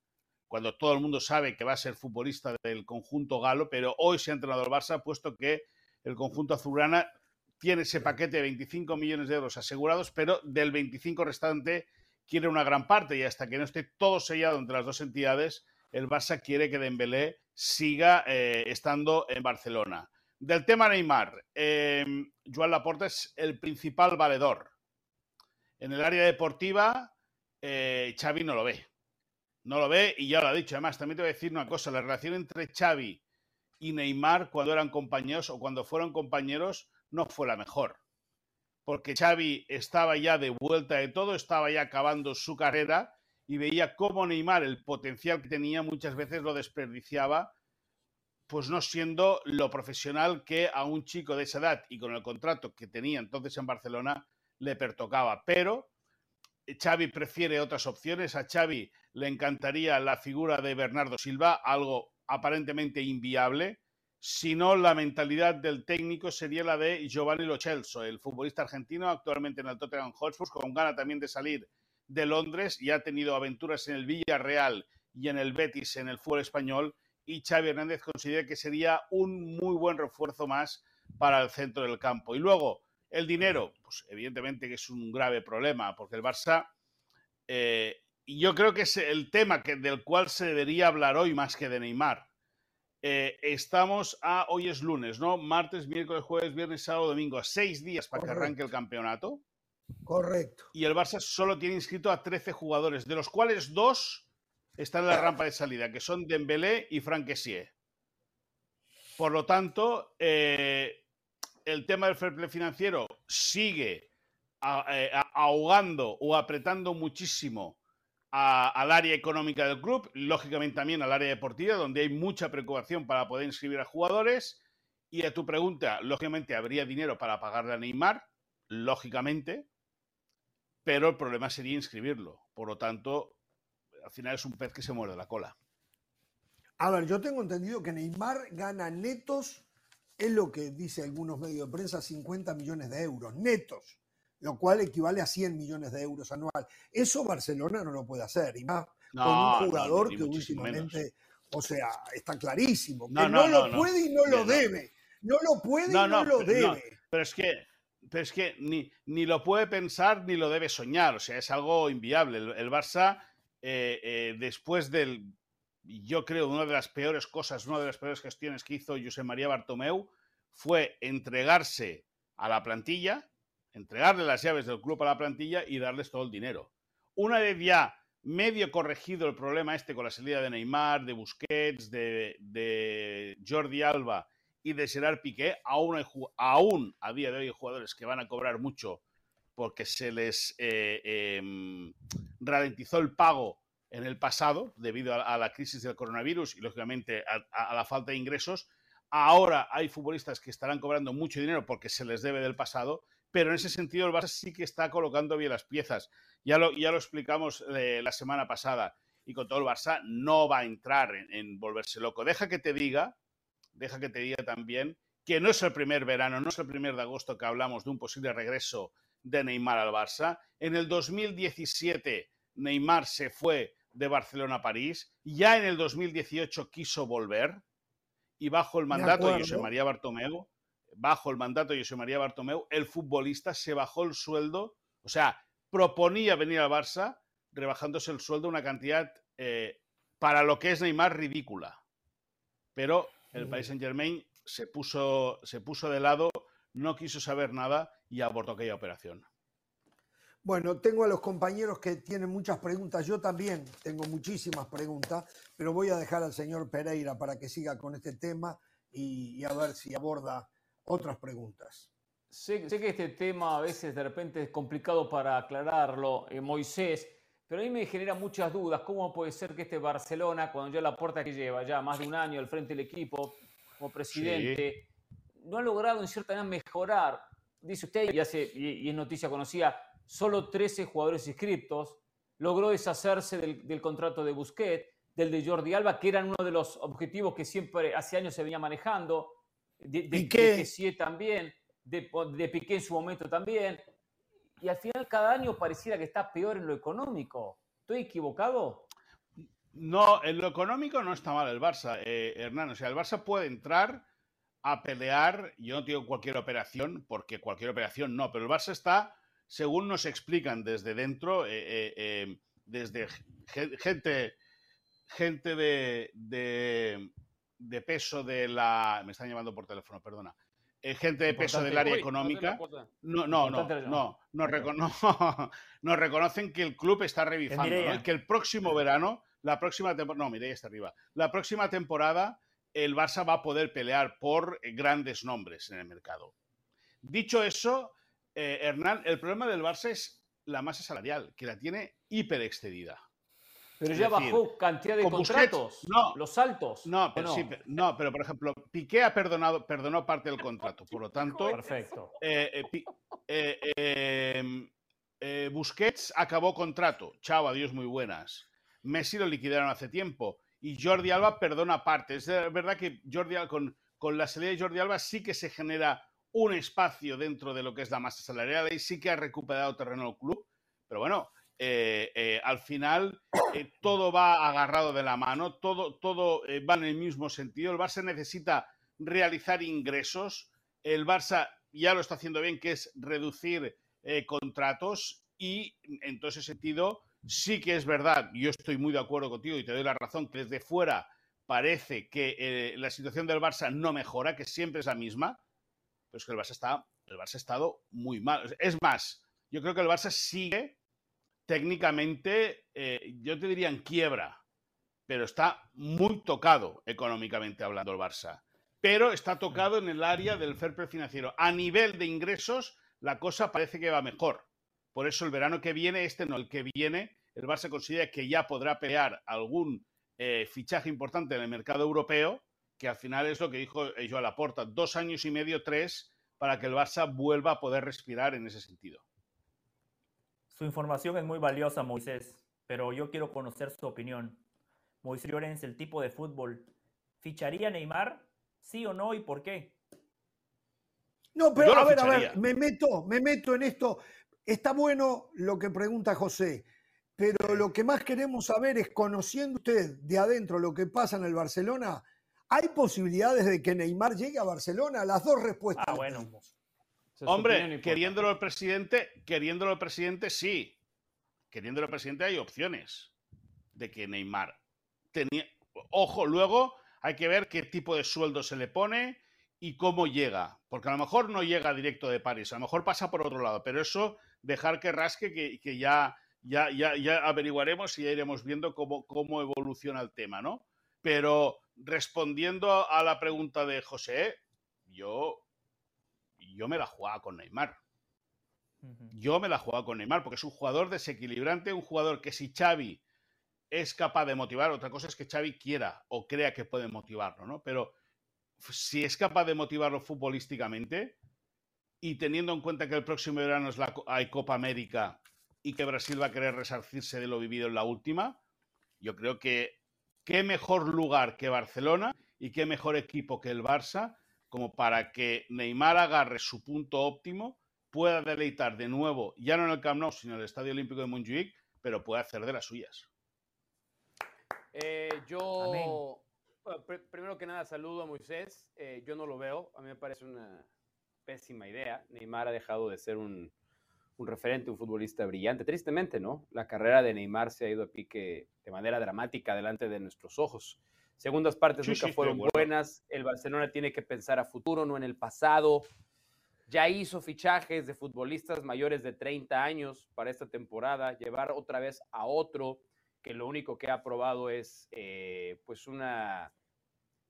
cuando todo el mundo sabe que va a ser futbolista del conjunto galo, pero hoy se ha entrenado el Barça, puesto que el conjunto azulgrana tiene ese paquete de 25 millones de euros asegurados, pero del 25 restante quiere una gran parte y hasta que no esté todo sellado entre las dos entidades, el Barça quiere que Dembélé siga eh, estando en Barcelona. Del tema Neymar, eh, Joan Laporta es el principal valedor. En el área deportiva, eh, Xavi no lo ve. No lo ve y ya lo ha dicho. Además, también te voy a decir una cosa. La relación entre Xavi y Neymar cuando eran compañeros o cuando fueron compañeros no fue la mejor. Porque Xavi estaba ya de vuelta de todo, estaba ya acabando su carrera y veía cómo Neymar, el potencial que tenía, muchas veces lo desperdiciaba, pues no siendo lo profesional que a un chico de esa edad y con el contrato que tenía entonces en Barcelona le pertocaba. Pero Xavi prefiere otras opciones. A Xavi le encantaría la figura de Bernardo Silva, algo aparentemente inviable. Si no, la mentalidad del técnico sería la de Giovanni Lo Celso, el futbolista argentino actualmente en el Tottenham Hotspur, con gana también de salir de Londres y ha tenido aventuras en el Villarreal y en el Betis en el fútbol español. Y Xavi Hernández considera que sería un muy buen refuerzo más para el centro del campo. Y luego, el dinero, pues evidentemente que es un grave problema, porque el Barça, eh, yo creo que es el tema que, del cual se debería hablar hoy más que de Neymar. Eh, estamos a, hoy es lunes, ¿no? Martes, miércoles, jueves, viernes, sábado, domingo, a seis días para que arranque el campeonato. Correcto. Y el Barça solo tiene inscrito a 13 jugadores, de los cuales dos están en la rampa de salida, que son Dembélé y Franquesier. Por lo tanto, eh, el tema del fair play financiero sigue eh, ahogando o apretando muchísimo al área económica del club, lógicamente también al área deportiva, donde hay mucha preocupación para poder inscribir a jugadores. Y a tu pregunta, lógicamente habría dinero para pagarle a Neymar, lógicamente, pero el problema sería inscribirlo. Por lo tanto, al final es un pez que se muerde la cola. A ver, yo tengo entendido que Neymar gana netos es lo que dice algunos medios de prensa, 50 millones de euros netos, lo cual equivale a 100 millones de euros anual. Eso Barcelona no lo puede hacer, y más con un jugador que últimamente, o sea, está clarísimo, que no, lo puede y no lo debe. No lo puede y no, lo debe. pero es que pero es que ni, ni, lo puede pensar ni lo debe soñar. O sea, es algo inviable. El, Barça, eh, eh, después del yo creo, una de las peores cosas, una de las peores gestiones que hizo José María Bartomeu fue entregarse a la plantilla, entregarle las llaves del club a la plantilla y darles todo el dinero. Una vez ya medio corregido el problema este con la salida de Neymar, de Busquets, de, Jordi Alba y de Gerard Piqué, aún, aún a día de hoy hay jugadores que van a cobrar mucho porque se les eh, em, ralentizó el pago en el pasado debido a, la crisis del coronavirus y lógicamente a, la falta de ingresos. Ahora hay futbolistas que estarán cobrando mucho dinero porque se les debe del pasado, pero en ese sentido el Barça sí que está colocando bien las piezas. Ya lo, ya lo explicamos eh, la semana pasada y con todo el Barça no va a entrar en, volverse loco. Deja que te diga, deja que te diga también que no es el primer verano, no es el primer de agosto que hablamos de un posible regreso de Neymar al Barça. En el 2017 Neymar se fue de Barcelona a París. Ya en el 2018 quiso volver y bajo el mandato de, José María Bartomeu, bajo el mandato de José María Bartomeu, el futbolista se bajó el sueldo, o sea, proponía venir al Barça rebajándose el sueldo una cantidad eh, para lo que es Neymar ridícula. Pero el País Saint Germain se puso, se puso de lado, no quiso saber nada y abortó aquella operación. Bueno, tengo a los compañeros que tienen muchas preguntas. Yo también tengo muchísimas preguntas, pero voy a dejar al señor Pereira para que siga con este tema y, a ver si aborda otras preguntas. Sé, que este tema a veces de repente es complicado para aclararlo, eh, Moisés, pero a mí me genera muchas dudas. ¿Cómo puede ser que este Barcelona, cuando ya la puerta que lleva ya más de un año al frente del equipo como presidente, no ha logrado en cierta manera mejorar? Dice usted, y, hace, y es noticia conocida, solo 13 jugadores inscriptos, logró deshacerse del, contrato de Busquets, del de Jordi Alba, que eran uno de los objetivos que siempre hace años se venía manejando, de, de, también, de, de Piqué en su momento también, y al final cada año pareciera que está peor en lo económico. ¿Estoy equivocado? No, en lo económico no está mal el Barça, eh, Hernán. O sea, el Barça puede entrar a pelear, yo no digo cualquier operación, porque cualquier operación no, pero el Barça está según nos explican desde dentro, eh, eh, eh, desde gente, gente de, de, peso de la... Me están llamando por teléfono, perdona. gente de peso del área económica. No, no, no, no, no, *laughs* nos reconocen que el club está revisando, que el próximo verano la próxima temporada, no, mire, está arriba, la próxima temporada el Barça va a poder pelear por grandes nombres en el mercado. Dicho eso, eh, Hernán, el problema del Barça es la masa salarial, que la tiene hiper excedida. Pero ya bajó cantidad de contratos, no, los altos. No pero, no? pero por ejemplo, Piqué ha perdonado, perdonó parte del contrato, por lo tanto. Perfecto. Eh, eh, em, Busquets acabó contrato. Chao, adiós, muy buenas. Messi lo liquidaron hace tiempo. Y Jordi Alba perdona parte. Es verdad que Jordi con, con la salida de Jordi Alba sí que se genera un espacio dentro de lo que es la masa salarial y sí que ha recuperado terreno el club, pero bueno, eh, eh, al final eh, todo va agarrado de la mano, todo, todo va en el mismo sentido. El Barça necesita realizar ingresos, el Barça ya lo está haciendo bien, que es reducir contratos y en todo ese sentido sí que es verdad, yo estoy muy de acuerdo contigo y te doy la razón, que desde fuera parece que la situación del Barça no mejora, que siempre es la misma pero es que el Barça, está, el Barça ha estado muy mal. Es más, yo creo que el Barça sigue técnicamente, eh, yo te diría en quiebra, pero está muy tocado económicamente hablando el Barça. Pero está tocado en el área del fair play financiero. A nivel de ingresos, la cosa parece que va mejor. Por eso el verano que viene, este no, el que viene, el Barça considera que ya podrá pelear algún eh, fichaje importante en el mercado europeo que al final es lo que dijo Joao Laporta, dos años y medio, tres, para que el Barça vuelva a poder respirar en ese sentido. Su información es muy valiosa, Moisés, pero yo quiero conocer su opinión. Moisés Llorens, el tipo de fútbol, ¿ficharía Neymar? ¿Sí o no y por qué? No, pero a ver, a ver, me meto, me meto en esto. Está bueno lo que pregunta José, pero lo que más queremos saber es, conociendo usted de adentro lo que pasa en el Barcelona, ¿Hay posibilidades de que Neymar llegue a Barcelona? Las dos respuestas. Ah, bueno. Hombre, queriéndolo el presidente, queriéndolo el presidente, sí. Queriéndolo el presidente hay opciones de que Neymar tenía. Ojo, luego hay que ver qué tipo de sueldo se le pone y cómo llega. Porque a lo mejor no llega directo de París, a lo mejor pasa por otro lado. Pero eso, dejar que rasque, que, que ya, ya, ya, ya averiguaremos y ya iremos viendo cómo, cómo evoluciona el tema, ¿no? Pero respondiendo a la pregunta de José, yo, yo me la jugaba con Neymar. Yo me la jugaba con Neymar porque es un jugador desequilibrante, un jugador que si Xavi es capaz de motivar, otra cosa es que Xavi quiera o crea que puede motivarlo, ¿no? Pero si es capaz de motivarlo futbolísticamente y teniendo en cuenta que el próximo verano es la, hay Copa América y que Brasil va a querer resarcirse de lo vivido en la última, yo creo que qué mejor lugar que Barcelona y qué mejor equipo que el Barça como para que Neymar agarre su punto óptimo, pueda deleitar de nuevo, ya no en el Camp Nou, sino en el Estadio Olímpico de Montjuic, pero pueda hacer de las suyas. Eh, yo, primero que nada, saludo a Moisés. Eh, yo no lo veo, a mí me parece una pésima idea. Neymar ha dejado de ser un, un referente, un futbolista brillante. Tristemente, ¿no? La carrera de Neymar se ha ido a pique de manera dramática delante de nuestros ojos. Segundas partes nunca fueron buenas. El Barcelona tiene que pensar a futuro, no en el pasado. Ya hizo fichajes de futbolistas mayores de 30 años para esta temporada, llevar otra vez a otro que lo único que ha probado es eh, pues una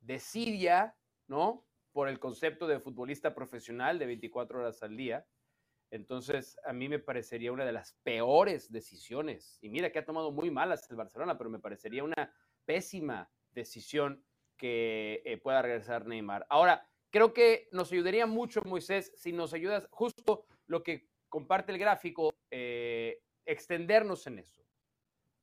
desidia, ¿no? Por el concepto de futbolista profesional de 24 horas al día. Entonces, a mí me parecería una de las peores decisiones. Y mira que ha tomado muy malas el Barcelona, pero me parecería una pésima decisión que eh, pueda regresar Neymar. Ahora, creo que nos ayudaría mucho, Moisés, si nos ayudas justo lo que comparte el gráfico, eh, extendernos en eso.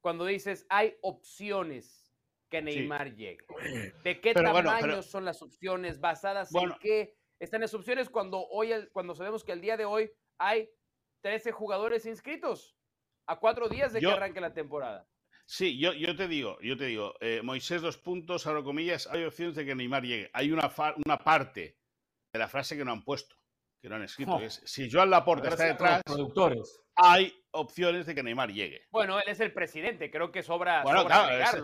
Cuando dices, hay opciones que Neymar llegue. *clears throat* ¿De qué tamaño son las opciones? ¿Basadas en qué? Están las opciones cuando, hoy, cuando sabemos que el día de hoy hay 13 jugadores inscritos a cuatro días de que arranque la temporada. Sí, yo, yo te digo, yo te digo, eh, Moisés, dos puntos, abro comillas, hay opciones de que Neymar llegue. Hay una, una parte de la frase que no han puesto, que no han escrito. Oh. Es, si Joan Laporta está detrás, productores. hay opciones de que Neymar llegue. Bueno, él es el presidente, creo que sobra, bueno,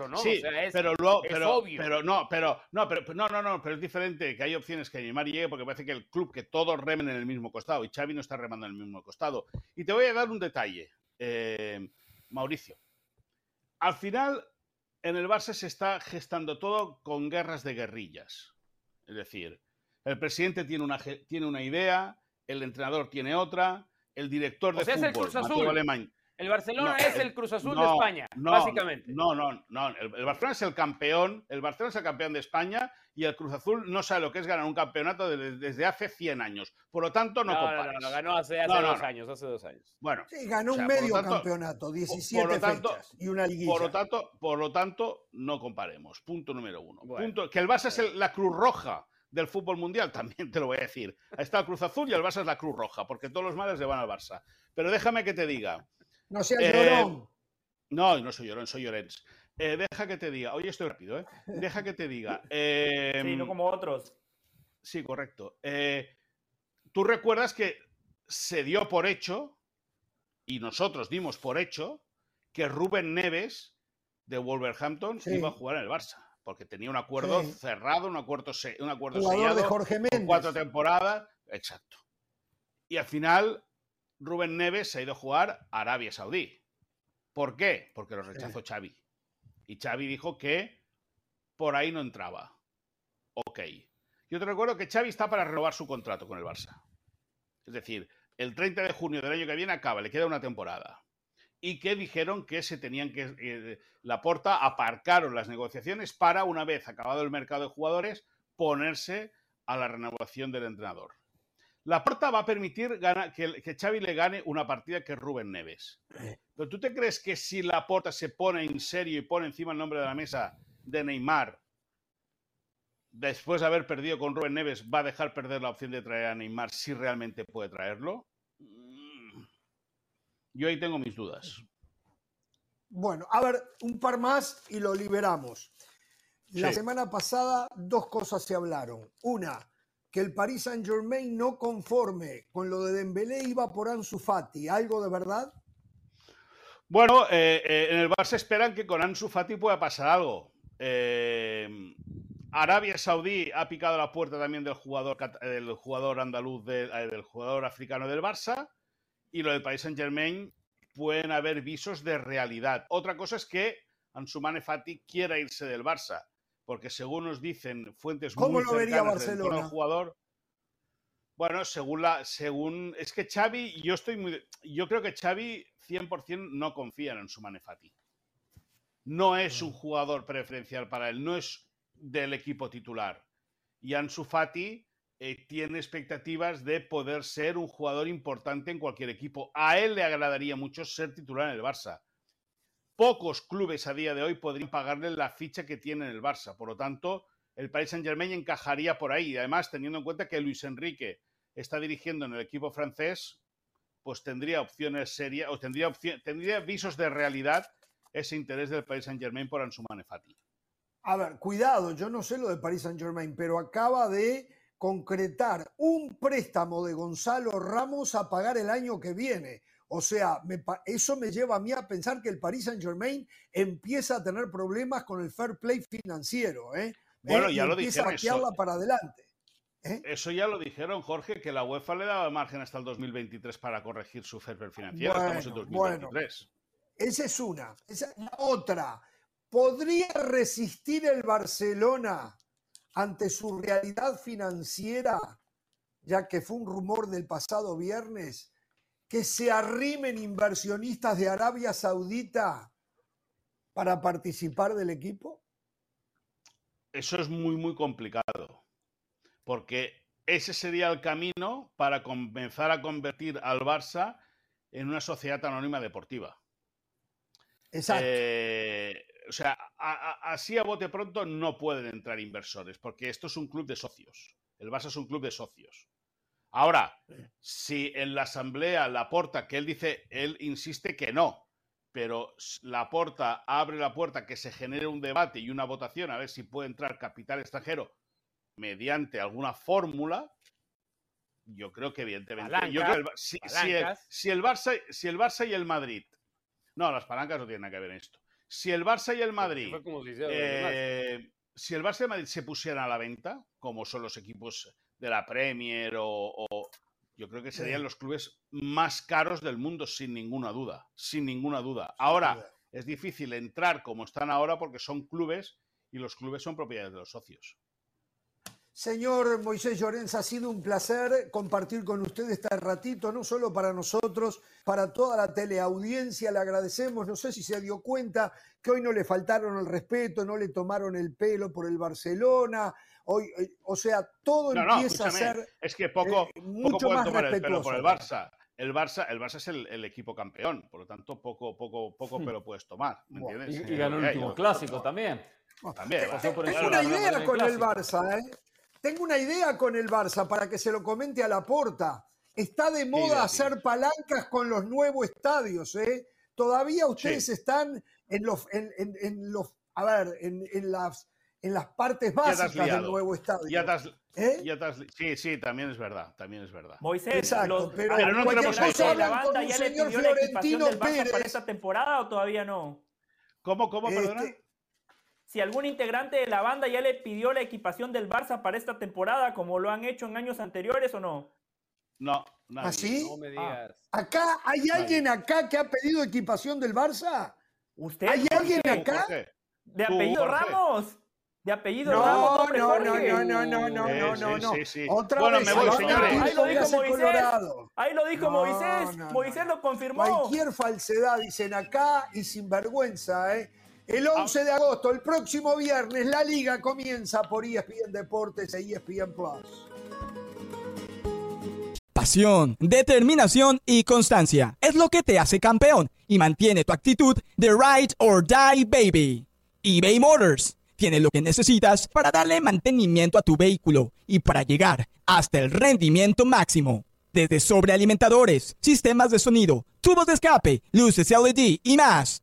¿no? Sí, pero, luego, pero, pero no, pero no, pero no, no, no, pero es diferente que hay opciones que Neymar llegue porque parece que el club que todos remen en el mismo costado y Xavi no está remando en el mismo costado. Y te voy a dar un detalle, eh, Mauricio. Al final, en el Barça se está gestando todo con guerras de guerrillas. Es decir, el presidente tiene una, tiene una idea, el entrenador tiene otra, el director de fútbol, Mateo Alemán, el Barcelona es el Cruz Azul de España, básicamente. No, no, no. El, Barcelona es el campeón, el Barcelona es el campeón de España y el Cruz Azul no sabe lo que es ganar un campeonato desde, hace 100 años. Por lo tanto, no, no No, no, ganó hace, dos años, hace dos años. Bueno. Sí, ganó un medio campeonato, 17 fechas y una liguilla. Por lo tanto, por lo tanto no comparemos. Punto número uno. Punto, que el Barça es la Cruz Roja del fútbol mundial, *laughs* también te lo voy a decir. Ahí está el Cruz Azul y el Barça es la Cruz Roja, porque todos los males le van al Barça. Pero déjame que te diga, no seas eh, llorón. No, no soy llorón, soy Llorens. Eh, deja que te diga, oye, estoy rápido, ¿eh? Deja que te diga. *laughs* sí, no em, como otros. Sí, correcto. Eh, Tú recuerdas que se dio por hecho, y nosotros dimos por hecho, que Rubén Neves de Wolverhampton iba a jugar en el Barça, porque tenía un acuerdo cerrado, un acuerdo, un acuerdo sellado, de Jorge Méndez. cuatro temporadas, exacto. Y al final Rubén Neves se ha ido a jugar a Arabia Saudí. ¿Por qué? Porque lo rechazó Xavi. Y Xavi dijo que por ahí no entraba. Ok. Yo te recuerdo que Xavi está para renovar su contrato con el Barça. Es decir, el 30 de junio del año que viene acaba, le queda una temporada. Y que dijeron que se tenían que. Eh, la porta aparcaron las negociaciones para, una vez acabado el mercado de jugadores, ponerse a la renovación del entrenador. La porta va a permitir que, que, Xavi le gane una partida que es Rubén Neves. Pero tú te crees que si la porta se pone en serio y pone encima el nombre de la mesa de Neymar, después de haber perdido con Rubén Neves, va a dejar perder la opción de traer a Neymar si realmente puede traerlo? Yo ahí tengo mis dudas. Bueno, a ver, un par más y lo liberamos. La semana pasada dos cosas se hablaron. Una, que el Paris Saint Germain no conforme con lo de Dembélé iba por Ansu Fati. ¿Algo de verdad? Bueno, eh, eh, en el Barça esperan que con Ansu Fati pueda pasar algo. Eh, Arabia Saudí ha picado la puerta también del jugador, del jugador andaluz, del jugador africano del Barça. Y lo del Paris Saint Germain pueden haber visos de realidad. Otra cosa es que Ansu Fati quiera irse del Barça porque según nos dicen fuentes muy lo vería Barcelona? jugador, bueno, según la, según es que Xavi, yo estoy muy, yo creo que Xavi 100% no confía en su Manefati. No es un jugador preferencial para él, no es del equipo titular. Y Ansu Fati eh, tiene expectativas de poder ser un jugador importante en cualquier equipo. A él le agradaría mucho ser titular en el Barça pocos clubes a día de hoy podrían pagarle la ficha que tiene en el Barça. Por lo tanto, el Paris Saint-Germain encajaría por ahí. Además, teniendo en cuenta que Luis Enrique está dirigiendo en el equipo francés, pues tendría opciones serias o tendría, visos de realidad ese interés del Paris Saint-Germain por Ansu Fati. A ver, cuidado, yo no sé lo del Paris Saint-Germain, pero acaba de concretar un préstamo de Gonzalo Ramos a pagar el año que viene. O sea, eso me lleva a mí a pensar que el Paris Saint Germain empieza a tener problemas con el fair play financiero. ¿eh? Bueno, ya lo empieza a eso, para adelante. ¿eh? Eso ya lo dijeron, Jorge, que la UEFA le daba margen hasta el 2023 para corregir su fair play financiero. Estamos en 2023. esa es una. Esa, la otra. ¿Podría resistir el Barcelona ante su realidad financiera, ya que fue un rumor del pasado viernes? que se arrimen inversionistas de Arabia Saudita para participar del equipo? Eso es muy, muy complicado, porque ese sería el camino para comenzar a convertir al Barça en una sociedad anónima deportiva. Exacto. Eh, o sea, así a bote pronto no pueden entrar inversores, porque esto es un club de socios. El Barça es un club de socios. Ahora, si en la asamblea la porta, que él dice, él insiste que no, pero la porta abre la puerta que se genere un debate y una votación a ver si puede entrar capital extranjero mediante alguna fórmula, yo creo que evidentemente si, el, Barça, si el Barça y el Madrid, no, las palancas no tienen nada que ver en esto. Si el Barça y el Madrid, eh, si el Barça y el Madrid se pusieran a la venta, como son los equipos de la Premier o, yo creo que serían los clubes más caros del mundo, sin ninguna duda, sin ninguna duda. Ahora, es difícil entrar como están ahora porque son clubes y los clubes son propiedades de los socios. Señor Moisés Llorens, ha sido un placer compartir con usted este ratito, no solo para nosotros, para toda la teleaudiencia. Le agradecemos, no sé si se dio cuenta que hoy no le faltaron el respeto, no le tomaron el pelo por el Barcelona. Hoy, eh, o sea, todo empieza a ser es que poco, eh, mucho más tomar el pelo por el Barça. El Barça, el Barça es el, equipo campeón, por lo tanto, poco, poco, poco hmm. pelo puedes tomar. ¿me entiendes? Y, ganó el último clásico también. También. Tengo una idea con el Barça, ¿eh? Tengo una idea con el Barça para que se lo comente a la porta. Está de moda hacer palancas con los nuevos estadios, ¿eh? Todavía ustedes están en los, en, los, a ver, en, las, en las partes básicas del nuevo estadio. Ya ¿Eh? sí, sí, también es verdad, también es verdad. Moisés, Exacto, pero, no tenemos la banda ya le pidió la equipación del Barça para esta temporada o todavía no? ¿Cómo, cómo, perdona? Este, si algún integrante de la banda ya le pidió la equipación del Barça para esta temporada, como lo han hecho en años anteriores o no? No, nadie. ¿Así? ¿Ah, no me digas. ¿Acá hay alguien acá que ha pedido equipación del Barça? ¿Usted? ¿Hay alguien acá? ¿De apellido Ramos? ¿De apellido no, Ramos? No, no, no, no, no, no, no, no, sí, sí, Otra bueno, vez, me voy, señores. Ahí lo dijo Moisés. Ahí lo dijo Moisés. Moisés lo confirmó. Cualquier falsedad dicen acá y sin vergüenza, ¿eh? El 11 de agosto, el próximo viernes, la liga comienza por ESPN Deportes e ESPN Plus. Pasión, determinación y constancia es lo que te hace campeón y mantiene tu actitud de ride or die baby. eBay Motors tiene lo que necesitas para darle mantenimiento a tu vehículo y para llegar hasta el rendimiento máximo. Desde sobrealimentadores, sistemas de sonido, tubos de escape, luces LED y más.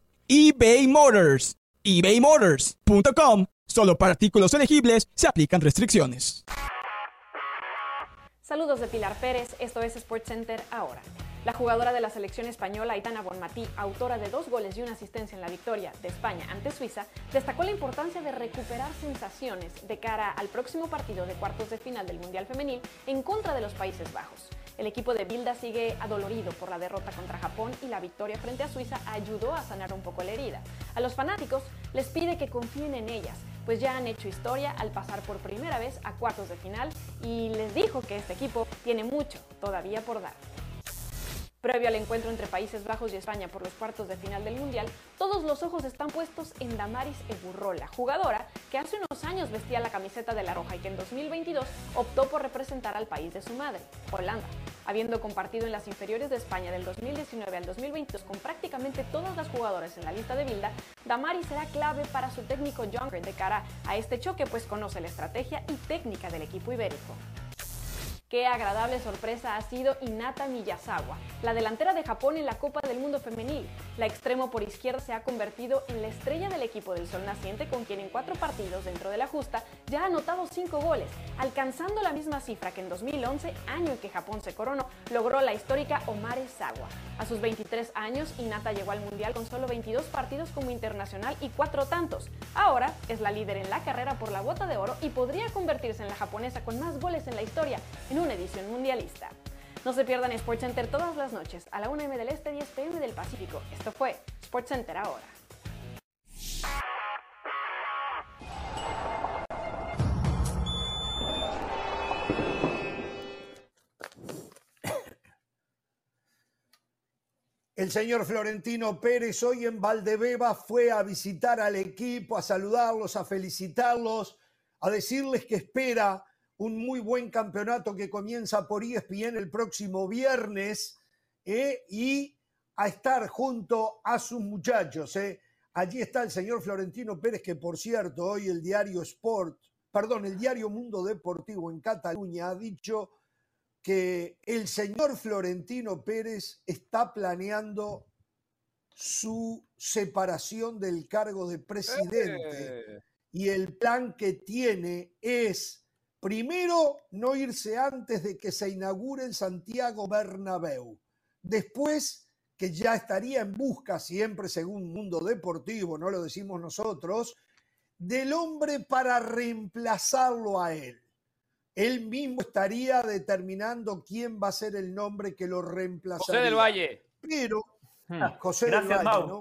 eBay Motors. ebaymotors.com. Solo para artículos elegibles se aplican restricciones. Saludos de Pilar Pérez, esto es SportsCenter ahora. La jugadora de la selección española, Aitana Bonmatí, autora de dos goles y una asistencia en la victoria de España ante Suiza, destacó la importancia de recuperar sensaciones de cara al próximo partido de cuartos de final del Mundial Femenil en contra de los Países Bajos. El equipo de Bilda sigue adolorido por la derrota contra Japón y la victoria frente a Suiza ayudó a sanar un poco la herida. A los fanáticos les pide que confíen en ellas, pues ya han hecho historia al pasar por primera vez a cuartos de final y les dijo que este equipo tiene mucho todavía por dar. Previo al encuentro entre Países Bajos y España por los cuartos de final del Mundial, todos los ojos están puestos en Damaris Eburrola, jugadora que hace unos años vestía la camiseta de la Roja y que en 2022 optó por representar al país de su madre, Holanda. Habiendo compartido en las inferiores de España del 2019 al 2022 con prácticamente todas las jugadoras en la lista de Bilda, Damaris será clave para su técnico Junker de cara a este choque, pues conoce la estrategia y técnica del equipo ibérico. Qué agradable sorpresa ha sido Inata Miyazawa, la delantera de Japón en la Copa del Mundo Femenil. La extremo por izquierda se ha convertido en la estrella del equipo del Sol Naciente, con quien en cuatro partidos dentro de la justa ya ha anotado cinco goles, alcanzando la misma cifra que en 2011, año en que Japón se coronó, logró la histórica Omare Sawa. A sus 23 años, Inata llegó al Mundial con solo 22 partidos como internacional y cuatro tantos. Ahora es la líder en la carrera por la bota de oro y podría convertirse en la japonesa con más goles en la historia una edición mundialista. No se pierdan SportsCenter todas las noches a la 1 m del Este, 10 pm del Pacífico. Esto fue SportsCenter ahora. El señor Florentino Pérez hoy en Valdebeba fue a visitar al equipo, a saludarlos, a felicitarlos, a decirles que espera un muy buen campeonato que comienza por ESPN el próximo viernes eh, y a estar junto a sus muchachos. Eh. Allí está el señor Florentino Pérez, que por cierto, hoy el diario Sport, perdón, el diario Mundo Deportivo en Cataluña ha dicho que el señor Florentino Pérez está planeando su separación del cargo de presidente Eh, y el plan que tiene es, primero, no irse antes de que se inaugure el Santiago Bernabéu. Después, que ya estaría en busca, siempre según Mundo Deportivo, no lo decimos nosotros, del hombre para reemplazarlo a él. Él mismo estaría determinando quién va a ser el nombre que lo reemplazaría. José del Valle. Pero Hmm. José del Gracias, Valle, Mau. ¿no?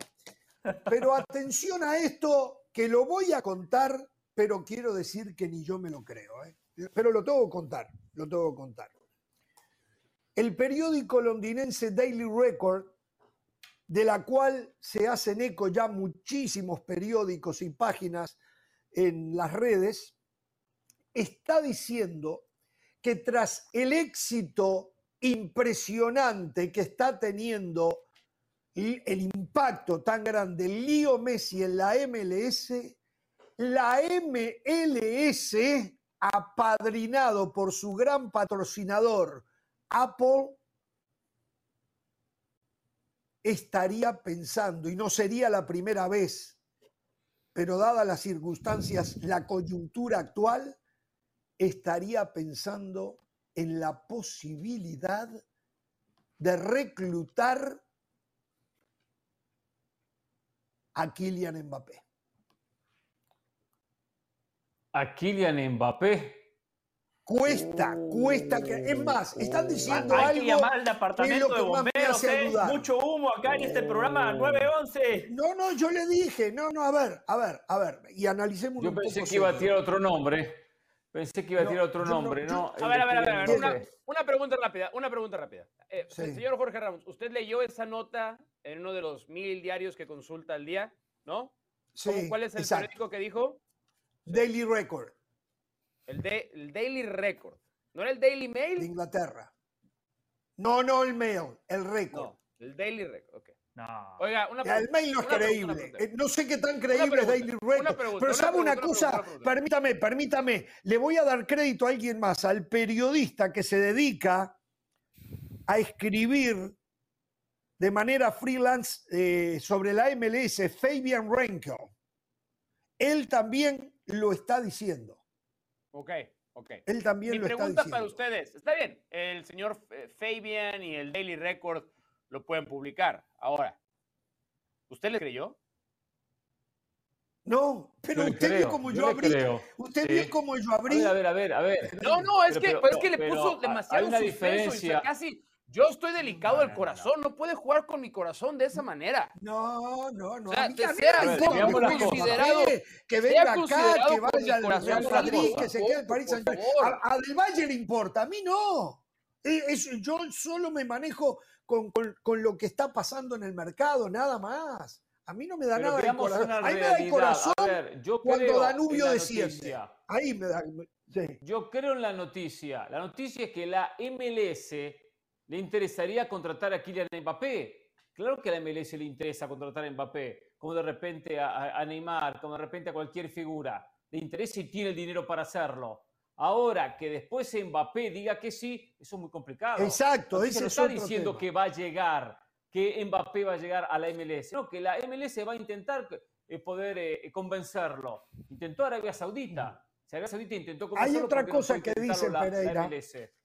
Pero atención a esto, que lo voy a contar, pero quiero decir que ni yo me lo creo. ¿eh? Pero lo tengo que contar, lo tengo que contar. El periódico londinense Daily Record, de la cual se hacen eco ya muchísimos periódicos y páginas en las redes, está diciendo que tras el éxito impresionante que está teniendo el impacto tan grande Lío Messi en la MLS, la MLS, apadrinado por su gran patrocinador Apple, estaría pensando, y no sería la primera vez, pero dadas las circunstancias, la coyuntura actual, estaría pensando en la posibilidad de reclutar a Kylian Mbappé. A Kylian Mbappé. Cuesta, cuesta que. Es más, están diciendo Hay algo. que llamar al departamento de bomberos, ¿eh? Mucho humo acá en este programa 911. No, no, yo le dije, no, no, a ver, a ver, a ver, y analicemos Yo un pensé que iba a tirar otro nombre. Pensé que iba a No, tirar otro yo no- nombre, yo- ¿no? a ver, a ver, a ver, a ver, una, pregunta rápida, una pregunta rápida. Eh, Sí. Señor Jorge Ramos, usted leyó esa nota en uno de los mil diarios que consulta al día, ¿no? ¿Cómo- Sí, ¿Cuál es el exacto. periódico que dijo? Daily Record El, de, el Daily Record. ¿No era el Daily de Mail? Inglaterra. No, no el mail, el récord. No, el Daily Record. ok. No. Oiga, una El mail no es una creíble. pregunta. Eh, No sé qué tan creíble es Daily Record. pregunta, Pero sabe una pregunta, una cosa, permítame, permítame. Le voy a dar crédito a alguien más, al periodista que se dedica a escribir de manera freelance eh, sobre la MLS, Fabian Renkel. Él también lo está diciendo. Ok, ok. Él también Mi lo está pregunta diciendo. para ustedes. Está bien, el señor eh, Fabian y el Daily Record lo pueden publicar. Ahora, ¿usted le creyó? No, pero Yo usted vio creo, como yo yo abrí. creo. Usted Sí. vio como yo abrí. a ver, a ver, a ver. No, no, es Pero- que, pero- es que le pero puso hay demasiado una suspenso y diferencia. casi. Yo estoy delicado del no, no. corazón, no puede jugar con mi corazón de esa manera. No, no, no. O sea, mí- sea veamos que venga acá, considerado que vaya al corazón, Real Madrid, que se quede en París Saint Germain. favor. A, a Del Valle le importa, a mí no. Eh, es- yo solo me manejo con, con- con lo que está pasando en el mercado, nada más. A mí no me da Pero nada el corazón. A mí me da el corazón ver, yo cuando Danubio desciende. Ahí me da. sí. Yo creo en la noticia. La noticia es que la MLS le interesaría contratar a Kylian Mbappé. Claro que a la MLS le interesa contratar a Mbappé, como de repente a, Neymar, como de repente a cualquier figura. Le interesa y tiene el dinero para hacerlo. Ahora, que después Mbappé diga que sí, eso es muy complicado. Exacto, noticia no es está diciendo tema. que va a llegar, que Mbappé va a llegar a la MLS. No, que la MLS va a intentar eh, poder eh, convencerlo. Intentó Arabia Saudita. Si Arabia Saudita intentó convencerlo, otra ¿por qué no cosa que dice la- la Pereira. MLS?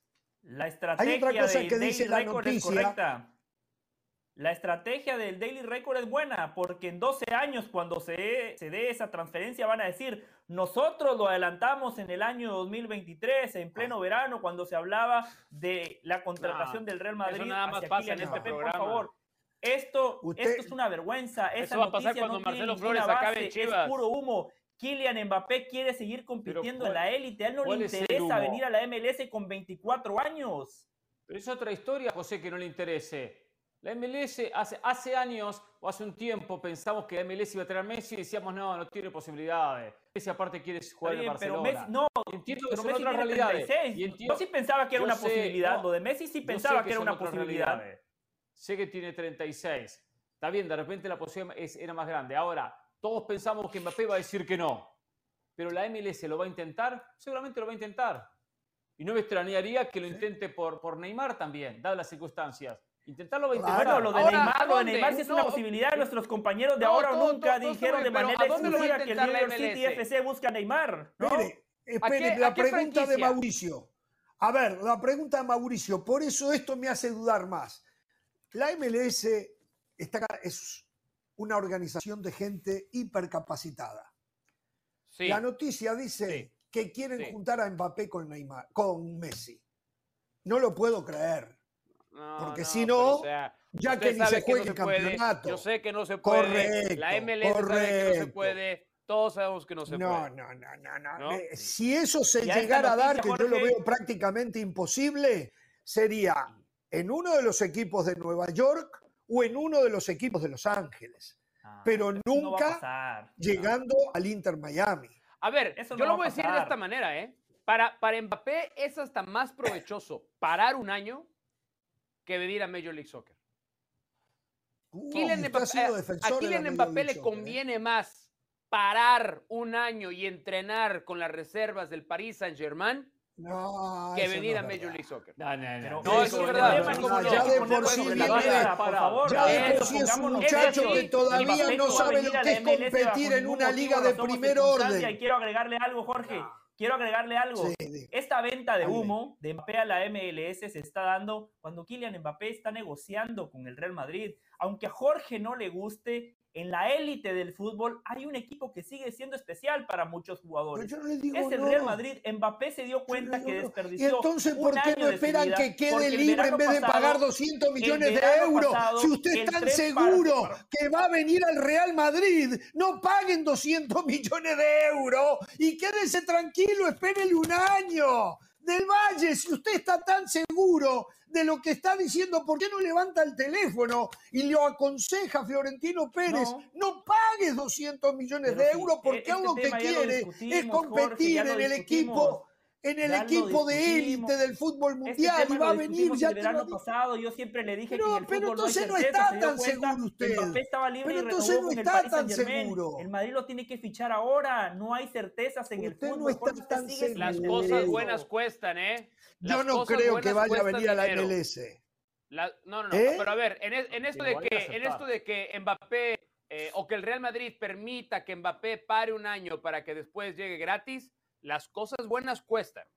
La estrategia cosa del que Daily dice la Record es correcta. La estrategia del Daily Record es buena porque en 12 años cuando se, se dé esa transferencia van a decir, nosotros lo adelantamos en el año 2023, en pleno verano, cuando se hablaba de la contratación No, del Real eso Madrid. nada más hacia pasa Kylian en este. Por favor, esto, Usted- esto es una vergüenza. Esa Eso va a pasar cuando no Marcelo Flores acabe base, Chivas. Es puro humo. Kylian Mbappé quiere seguir compitiendo en ¿cuál- la élite. A él no le interesa venir a la MLS con 24 años. Pero es otra historia, José, que no le interese. La MLS hace, hace años o hace un tiempo pensamos que la MLS iba a traer a Messi y decíamos, no, no tiene posibilidades. Messi aparte quiere jugar Está en bien, pero Barcelona. Messi, no, Entiendo que pero son Messi otras realidades. 36. Y entiendo- Yo sí pensaba que era una sé, posibilidad. no, Lo de Messi sí pensaba que era una posibilidad. realidades. Sé que tiene 36. Está bien, de repente la posibilidad es- era más grande. Ahora, todos pensamos que Mbappé va a decir que no. Pero la MLS lo va a intentar, seguramente lo va a intentar. Y no me extrañaría que lo intente por, por Neymar también, dadas las circunstancias. Intentarlo 20 Claro. Bueno, lo de Ahora, Neymar, ¿a lo de? Neymar sí es No, una posibilidad. Nuestros compañeros de No, ahora o nunca todo- dijeron todo de manera ¿a va a exclusiva que el intentar New York City? FC busca a Neymar, ¿no? Espere, espere, qué- la a qué pregunta de? Mauricio. A ver, la pregunta de Mauricio. Por eso esto me hace dudar más. La MLS está, es una organización de gente hipercapacitada. Sí. La noticia dice Sí. que quieren Sí. juntar a Mbappé con Neymar, con Messi. No lo puedo creer. No, Porque no, si no, o sea, ya que ni se no juegue el puede, campeonato. Yo sé que no se puede. Correcto, la MLS sabe que no se correcto. puede. Todos sabemos que no se puede. no, no, no, no. ¿No? Si eso se Ya llegara a dar, que yo lo veo prácticamente imposible, sería en uno de los equipos de Nueva York o en uno de los equipos de Los Ángeles, Ah, pero no nunca pasar. llegando al Inter Miami. A ver, Eso yo no lo voy a decir de esta manera, ¿eh? Para, para Mbappé es hasta más provechoso parar un año que venir a Major League Soccer. Uh, Kylian Mbappé, a- Kylian Mbappé le Soccer, ¿eh? conviene más parar un año y entrenar con las reservas del Paris Saint-Germain No, que venir no a es Major. League Soccer. No, no, no. No, eso es el verdad, Ya de por sí viene- por favor. Ya de por sí es un muchacho que todavía no sabe lo que es competir en una liga de primer orden. Y quiero agregarle algo, Jorge. Quiero agregarle algo. Esta venta de humo de Mbappé a la MLS se está dando cuando Kylian Mbappé está negociando con el Real Madrid. Aunque a Jorge no le guste, en la élite del fútbol hay un equipo que sigue siendo especial para muchos Pero jugadores. yo no digo Es el no. Real Madrid. Mbappé se dio cuenta no que desperdició. Y entonces, ¿por qué no esperan que quede libre en vez de pasado- pagar 200 millones de euros? pasado, si usted el es tan seguro para- que va a venir al Real Madrid, no paguen 200 *laughs* millones de euros y quédese tranquilo, espérele un año. Del Valle, si usted está tan seguro de lo que está diciendo, ¿por qué no levanta el teléfono y lo aconseja a Florentino Pérez? No. No, pagues 200 millones Pero de euros porque este algo que quiere es Jorge, competir en el equipo en el equipo de élite del fútbol Este mundial tema y va a venir ya el verano pasado. Yo siempre le dije Pero- que en el pero fútbol entonces no está tan cuenta seguro usted. Mbappé estaba libre Pero y entonces no el está Paris tan seguro. El Madrid lo tiene que fichar ahora. No hay certezas en el Usted no fútbol. está usted tan sigue seguro. Las cosas buenas cuestan, ¿eh? Yo no creo que vaya a venir a la. MLS. La- no, no, no. ¿Eh? Pero a ver, en, es- en esto de que, en esto de que Mbappé eh, o que el Real Madrid permita que Mbappé pare un año para que después llegue gratis, las cosas buenas cuestan.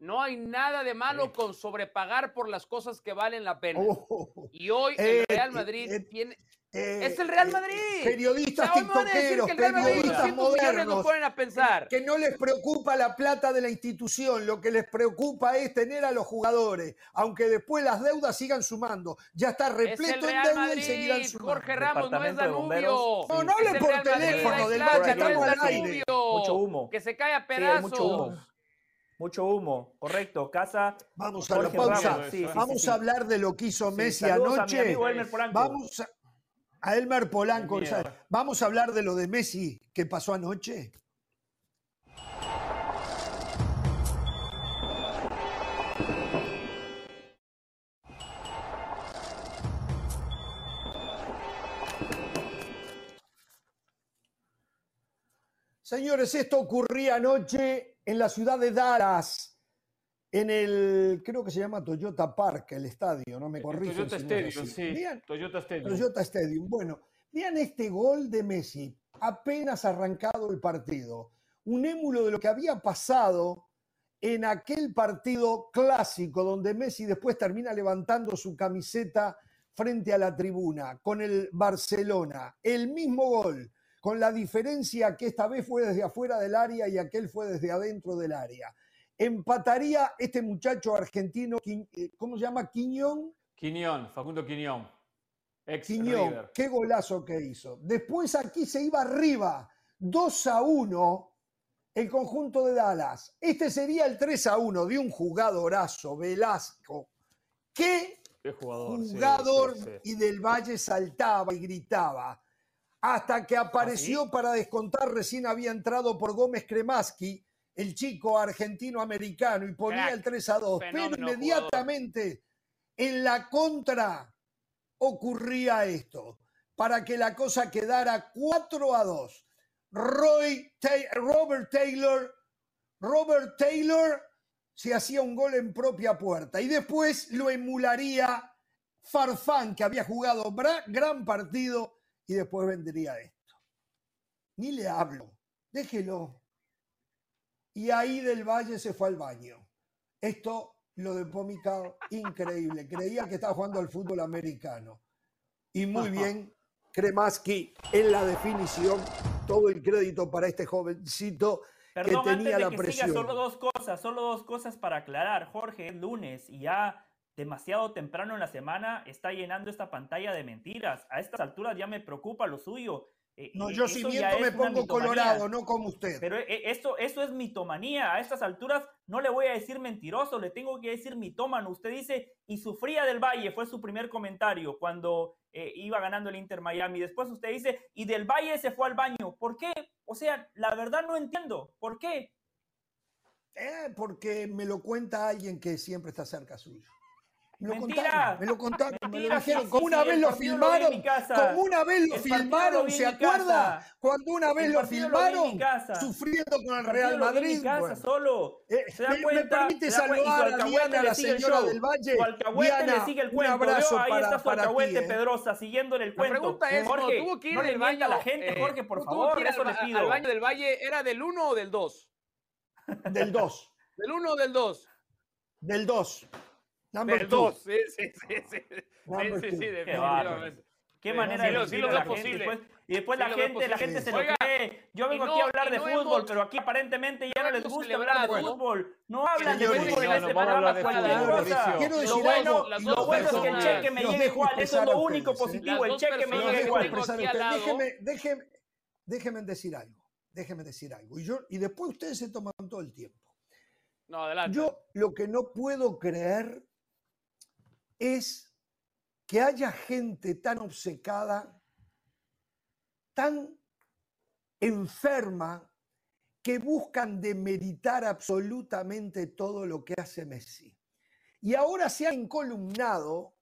No hay nada de malo Sí. con sobrepagar por las cosas que valen la pena. Oh, Y hoy Eh, el Real eh, Madrid eh, tiene. eh, Es el Real eh, Madrid. Periodistas O sea, tiktokeros, que el Real periodistas 200 millones no modernos, ponen a pensar. que no les preocupa la plata de la institución, lo que les preocupa es tener a los jugadores, aunque después las deudas sigan sumando. Ya está Es repleto en Real deuda y seguirán sumando. Jorge Ramos, no es Danubio. No, no Es hable el por teléfono, del estamos es al aire. Mucho humo. Que se cae a Sí, pedazos. mucho humo. Mucho humo, correcto. Casa. Vamos a la pausa. Ramos, sí, Vamos a hablar de lo que hizo Messi saludos a mi anoche. amigo Elmer Polanco. Vamos a, a Elmer Polanco. Vamos a hablar de lo de Messi que pasó anoche. Señores, esto ocurría anoche en la ciudad de Dallas, en el, creo que se llama Toyota Park, el estadio, no me El corrigen. Toyota si no Stadium, así. sí. Toyota Stadium. Toyota Stadium. Bueno, vean este gol de Messi, apenas arrancado el partido. Un émulo de lo que había pasado en aquel partido clásico donde Messi después termina levantando su camiseta frente a la tribuna con el Barcelona. El mismo gol, con la diferencia que esta vez fue desde afuera del área y aquel fue desde adentro del área. Empataría este muchacho argentino, eh, ¿cómo se llama? Quiñón. Quiñón, Facundo Quiñón. Ex Quiñón, River. qué golazo que hizo. Después aquí se iba arriba, 2 a 1, el conjunto de Dallas. Este sería el 3 a 1 de un jugadorazo, Velasco. Qué Qué jugador. sí, jugador sí, sí. y del Valle saltaba y gritaba. Hasta que apareció para descontar, recién había entrado por Gómez Kremaski, el chico argentino-americano, y ponía Crack. el 3 a 2. Pero inmediatamente en la contra ocurría esto, para que la cosa quedara 4 a 2. Roy Robert Taylor, Robert Taylor se hacía un gol en propia puerta y después lo emularía Farfán, que había jugado gran partido, y después vendría esto. Ni le hablo, déjelo. Y ahí del Valle se fue al baño. Esto, lo de Pomicao, increíble. Creía que estaba jugando al fútbol americano. Y muy *laughs* bien, Kremaski en la definición. Todo el crédito para este jovencito que tenía la presión. solo dos cosas, solo dos cosas para aclarar. Jorge, es lunes y ya demasiado temprano en la semana está llenando esta pantalla de mentiras. A estas alturas ya me preocupa lo suyo. Eh, no, yo si miento me pongo colorado, no como usted. Pero eh, esto, eso es mitomanía. A estas alturas no le voy a decir mentiroso, le tengo que decir mitómano. Usted dice, y sufría del Valle, fue su primer comentario cuando eh, iba ganando el Inter Miami. Después usted dice, y del Valle se fue al baño. ¿Por qué? O sea, la verdad no entiendo. ¿Por qué? porque me lo cuenta alguien que siempre está cerca suyo. Me lo contaron, me lo contaron, me lo dijeron. como una vez lo filmaron, como una vez lo filmaron, ¿se acuerda? Cuando una vez lo filmaron, sufriendo con el Real Madrid. En casa solo. Eh, ¿Se da cuenta? Me permite saludar a Diana, la señora del Valle. Diana, le sigue el cuento. Un abrazo Ahí para, está su alcahuete eh. Pedrosa, siguiéndole el cuento. La pregunta es, Jorge, tuvo que ir no del baño, a la gente, Jorge, por favor, eso le pido. ¿Al baño del Valle era del 1 o del 2? Del 2. ¿Del 1 o del 2? Del 2. Number dos. Sí, sí, sí. Sí, sí, sí, definitivamente. Qué manera de sí, lo, posible. y después la gente, la gente se lo cree. Yo vengo aquí a hablar de fútbol, pero aquí aparentemente ya no les gusta hablar de fútbol. No hablan de fútbol en este programa cualquier cosa. Lo bueno, lo bueno es que el cheque me llegue igual. Eso es lo único positivo. El cheque me llega igual. Déjeme, déjeme, déjeme decir algo. Déjeme decir algo. Y, yo, y después ustedes se toman todo el tiempo. No, adelante. Yo lo que no puedo creer es que haya gente tan obcecada, tan enferma, que buscan demeritar absolutamente todo lo que hace Messi. Y ahora se ha encolumnado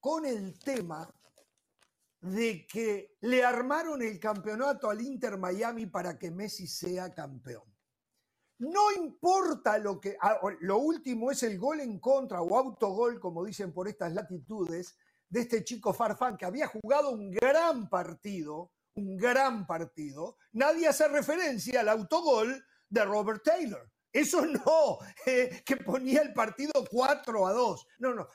con el tema de que le armaron el campeonato al Inter Miami para que Messi sea campeón. No importa lo que, ah, lo último es el gol en contra o autogol, como dicen por estas latitudes, de este chico Farfán que había jugado un gran partido, un gran partido. Nadie hace referencia al autogol de Robert Taylor. Eso no, *laughs* eh, que ponía el partido 4 a 2. No, no.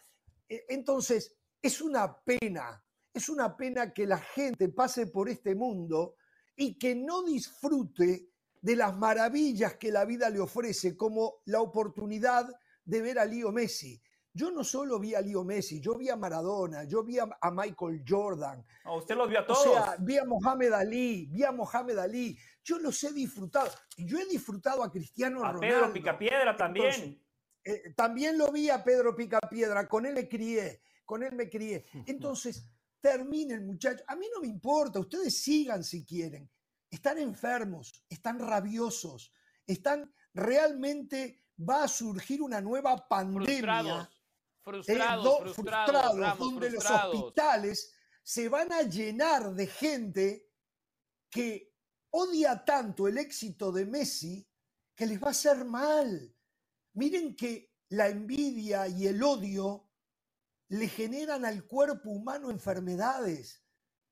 E, entonces, es una pena, es una pena que la gente pase por este mundo y que no disfrute de las maravillas que la vida le ofrece, como la oportunidad de ver a Leo Messi. Yo no solo vi a Leo Messi, yo vi a Maradona, yo vi a, Michael Jordan. usted los vio a todos. O sea, vi a Mohamed Ali, vi a Mohamed Ali. Yo los he disfrutado. Yo he disfrutado a Cristiano a Pedro Picapiedra también. Eh, también lo vi a Pedro Picapiedra, con él me crié, con él me crié. *laughs* Entonces, terminen, muchachos. A mí no me importa, ustedes sigan si quieren están enfermos, están rabiosos, están realmente, va a surgir una nueva pandemia. Frustrados, eh, frustrados, donde los hospitales se van a llenar de gente que odia tanto el éxito de Messi que les va a hacer mal. Miren que la envidia y el odio le generan al cuerpo humano enfermedades.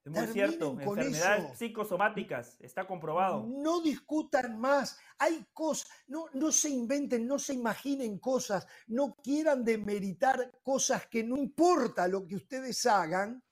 Es muy cierto, enfermedades psicosomáticas, está comprobado. No discutan más, hay cosas, no, no se inventen, no se imaginen cosas, no quieran demeritar cosas que no importa lo que ustedes hagan,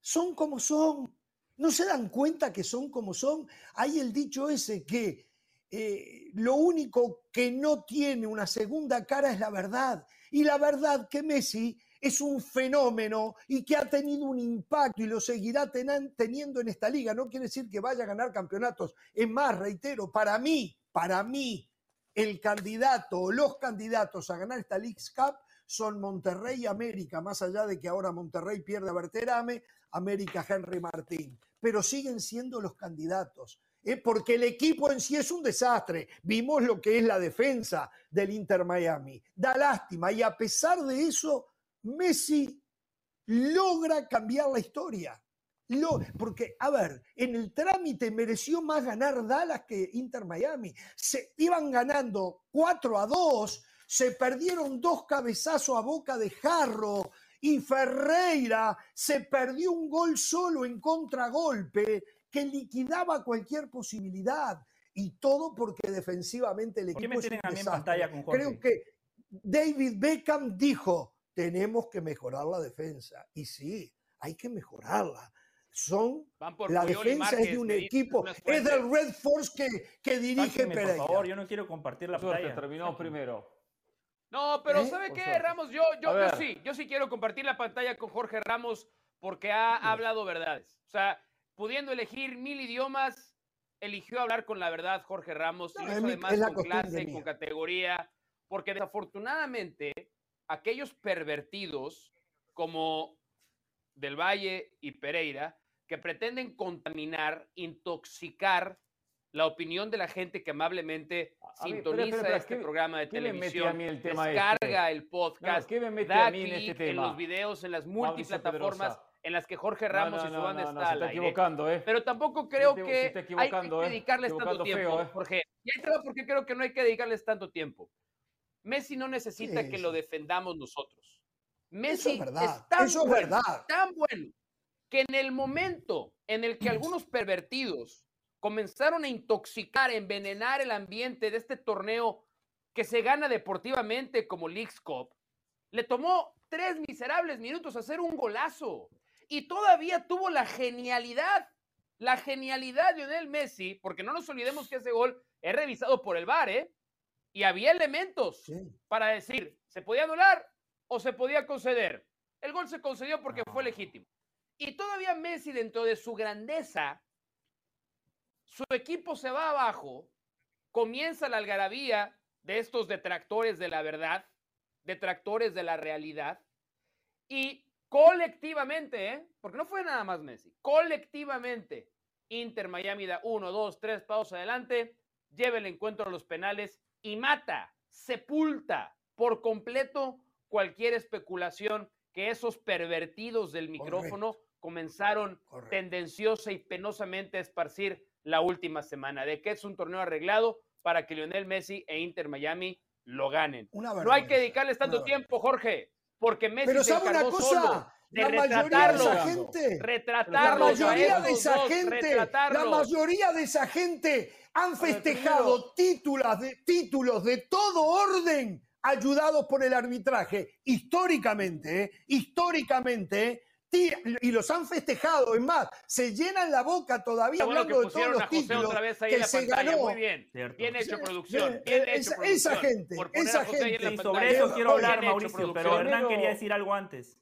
son como son. ¿No se dan cuenta que son como son? Hay el dicho ese que eh, lo único que no tiene una segunda cara es la verdad. Y la verdad que Messi es un fenómeno y que ha tenido un impacto y lo seguirá teniendo en esta liga. No quiere decir que vaya a ganar campeonatos. Es más, reitero, para mí, para mí, el candidato o los candidatos a ganar esta League's Cup son Monterrey y América, más allá de que ahora Monterrey pierde a Berterame, América Henry Martín. Pero siguen siendo los candidatos. ¿eh? porque el equipo en sí es un desastre. Vimos lo que es la defensa del Inter Miami. Da lástima y a pesar de eso, Messi logra cambiar la historia. porque, a ver, en el trámite mereció más ganar Dallas que Inter Miami. Se iban ganando 4 a 2, se perdieron dos cabezazos a boca de jarro Y Ferreira se perdió un gol solo en contragolpe que liquidaba cualquier posibilidad. Y todo porque defensivamente el ¿Por qué me es un tienen a mí en pantalla con Jorge? Creo que David Beckham dijo, tenemos que mejorar la defensa. Y sí, hay que mejorarla. Son Van por la Puyol y defensa es de un equipo, es del Red Force que, que dirige Sáquenme, por Pereira. favor, yo no quiero compartir la Suerte, pantalla. terminamos primero. No, pero ¿Eh? ¿sabe qué, suerte. Ramos? Yo, yo, sí, yo sí quiero compartir la pantalla con Jorge Ramos porque ha hablado verdades. O sea, pudiendo elegir mil idiomas, eligió hablar con la verdad Jorge Ramos, y No, lo es hizo mi- además con clase, mía. con categoría, porque desafortunadamente aquellos pervertidos como Del Valle y Pereira, que pretenden contaminar, intoxicar la opinión de la gente que amablemente A- mí, sintoniza este ¿qué- programa de me televisión, mí el tema descarga el No, podcast, ¿Qué me mete da a mí en este en tema? los videos, en las multiplataformas en las que Jorge No, Ramos no, y su no, banda no, está no, se al está aire. equivocando, ¿eh? Pero tampoco creo Se se que está hay que ¿eh? dedicarles tanto Equivocando tiempo, feo, ¿eh? Jorge. Y ahí te va porque creo que no hay que dedicarles tanto tiempo. Messi no necesita que lo defendamos nosotros. Eso Messi es verdad, tan eso es bueno, verdad. tan bueno, que en el momento en el que algunos pervertidos comenzaron a intoxicar, envenenar el ambiente de este torneo que se gana deportivamente como Leagues Cup, le tomó tres miserables minutos hacer un golazo. Y todavía tuvo la genialidad, la genialidad de Lionel Messi, porque no nos olvidemos que ese gol es revisado por el VAR, ¿eh? Y había elementos Sí. para decir, ¿se podía anular o se podía conceder? El gol se concedió porque fue legítimo. Y todavía Messi, dentro de su grandeza, su equipo se va abajo, comienza la algarabía de estos detractores de la verdad, detractores de la realidad, y colectivamente, ¿eh? porque no fue nada más Messi, colectivamente, Inter Miami da uno, dos, tres pasos adelante, lleva el encuentro a los penales y mata, sepulta por completo cualquier especulación que esos pervertidos del micrófono comenzaron Correcto. tendenciosa y penosamente a esparcir la última semana, de que es un torneo arreglado para que Lionel Messi e Inter Miami lo ganen. Una No hay que dedicarles tanto tiempo, Jorge, porque Messi Pero se ¿sabe una encargó solo cosa? de La mayoría de esa gente, la retratarlos a mayoría de esa dos, gente, la mayoría de esa gente han ver, festejado títulos, de, títulos de todo orden ayudados por el arbitraje. Históricamente, ¿eh? históricamente, ¿eh? Y los han festejado. Es más, se llenan la boca todavía bueno hablando de todos los títulos otra vez ahí que en la se pantalla. ganó. Muy bien. Cierto. Bien hecho, producción. Bien esa- hecho, esa producción. gente, Por poner a esa José gente. Y sobre eso quiero Bien hablar, hecho, Mauricio, pero producción. Hernán Primero- quería decir algo antes.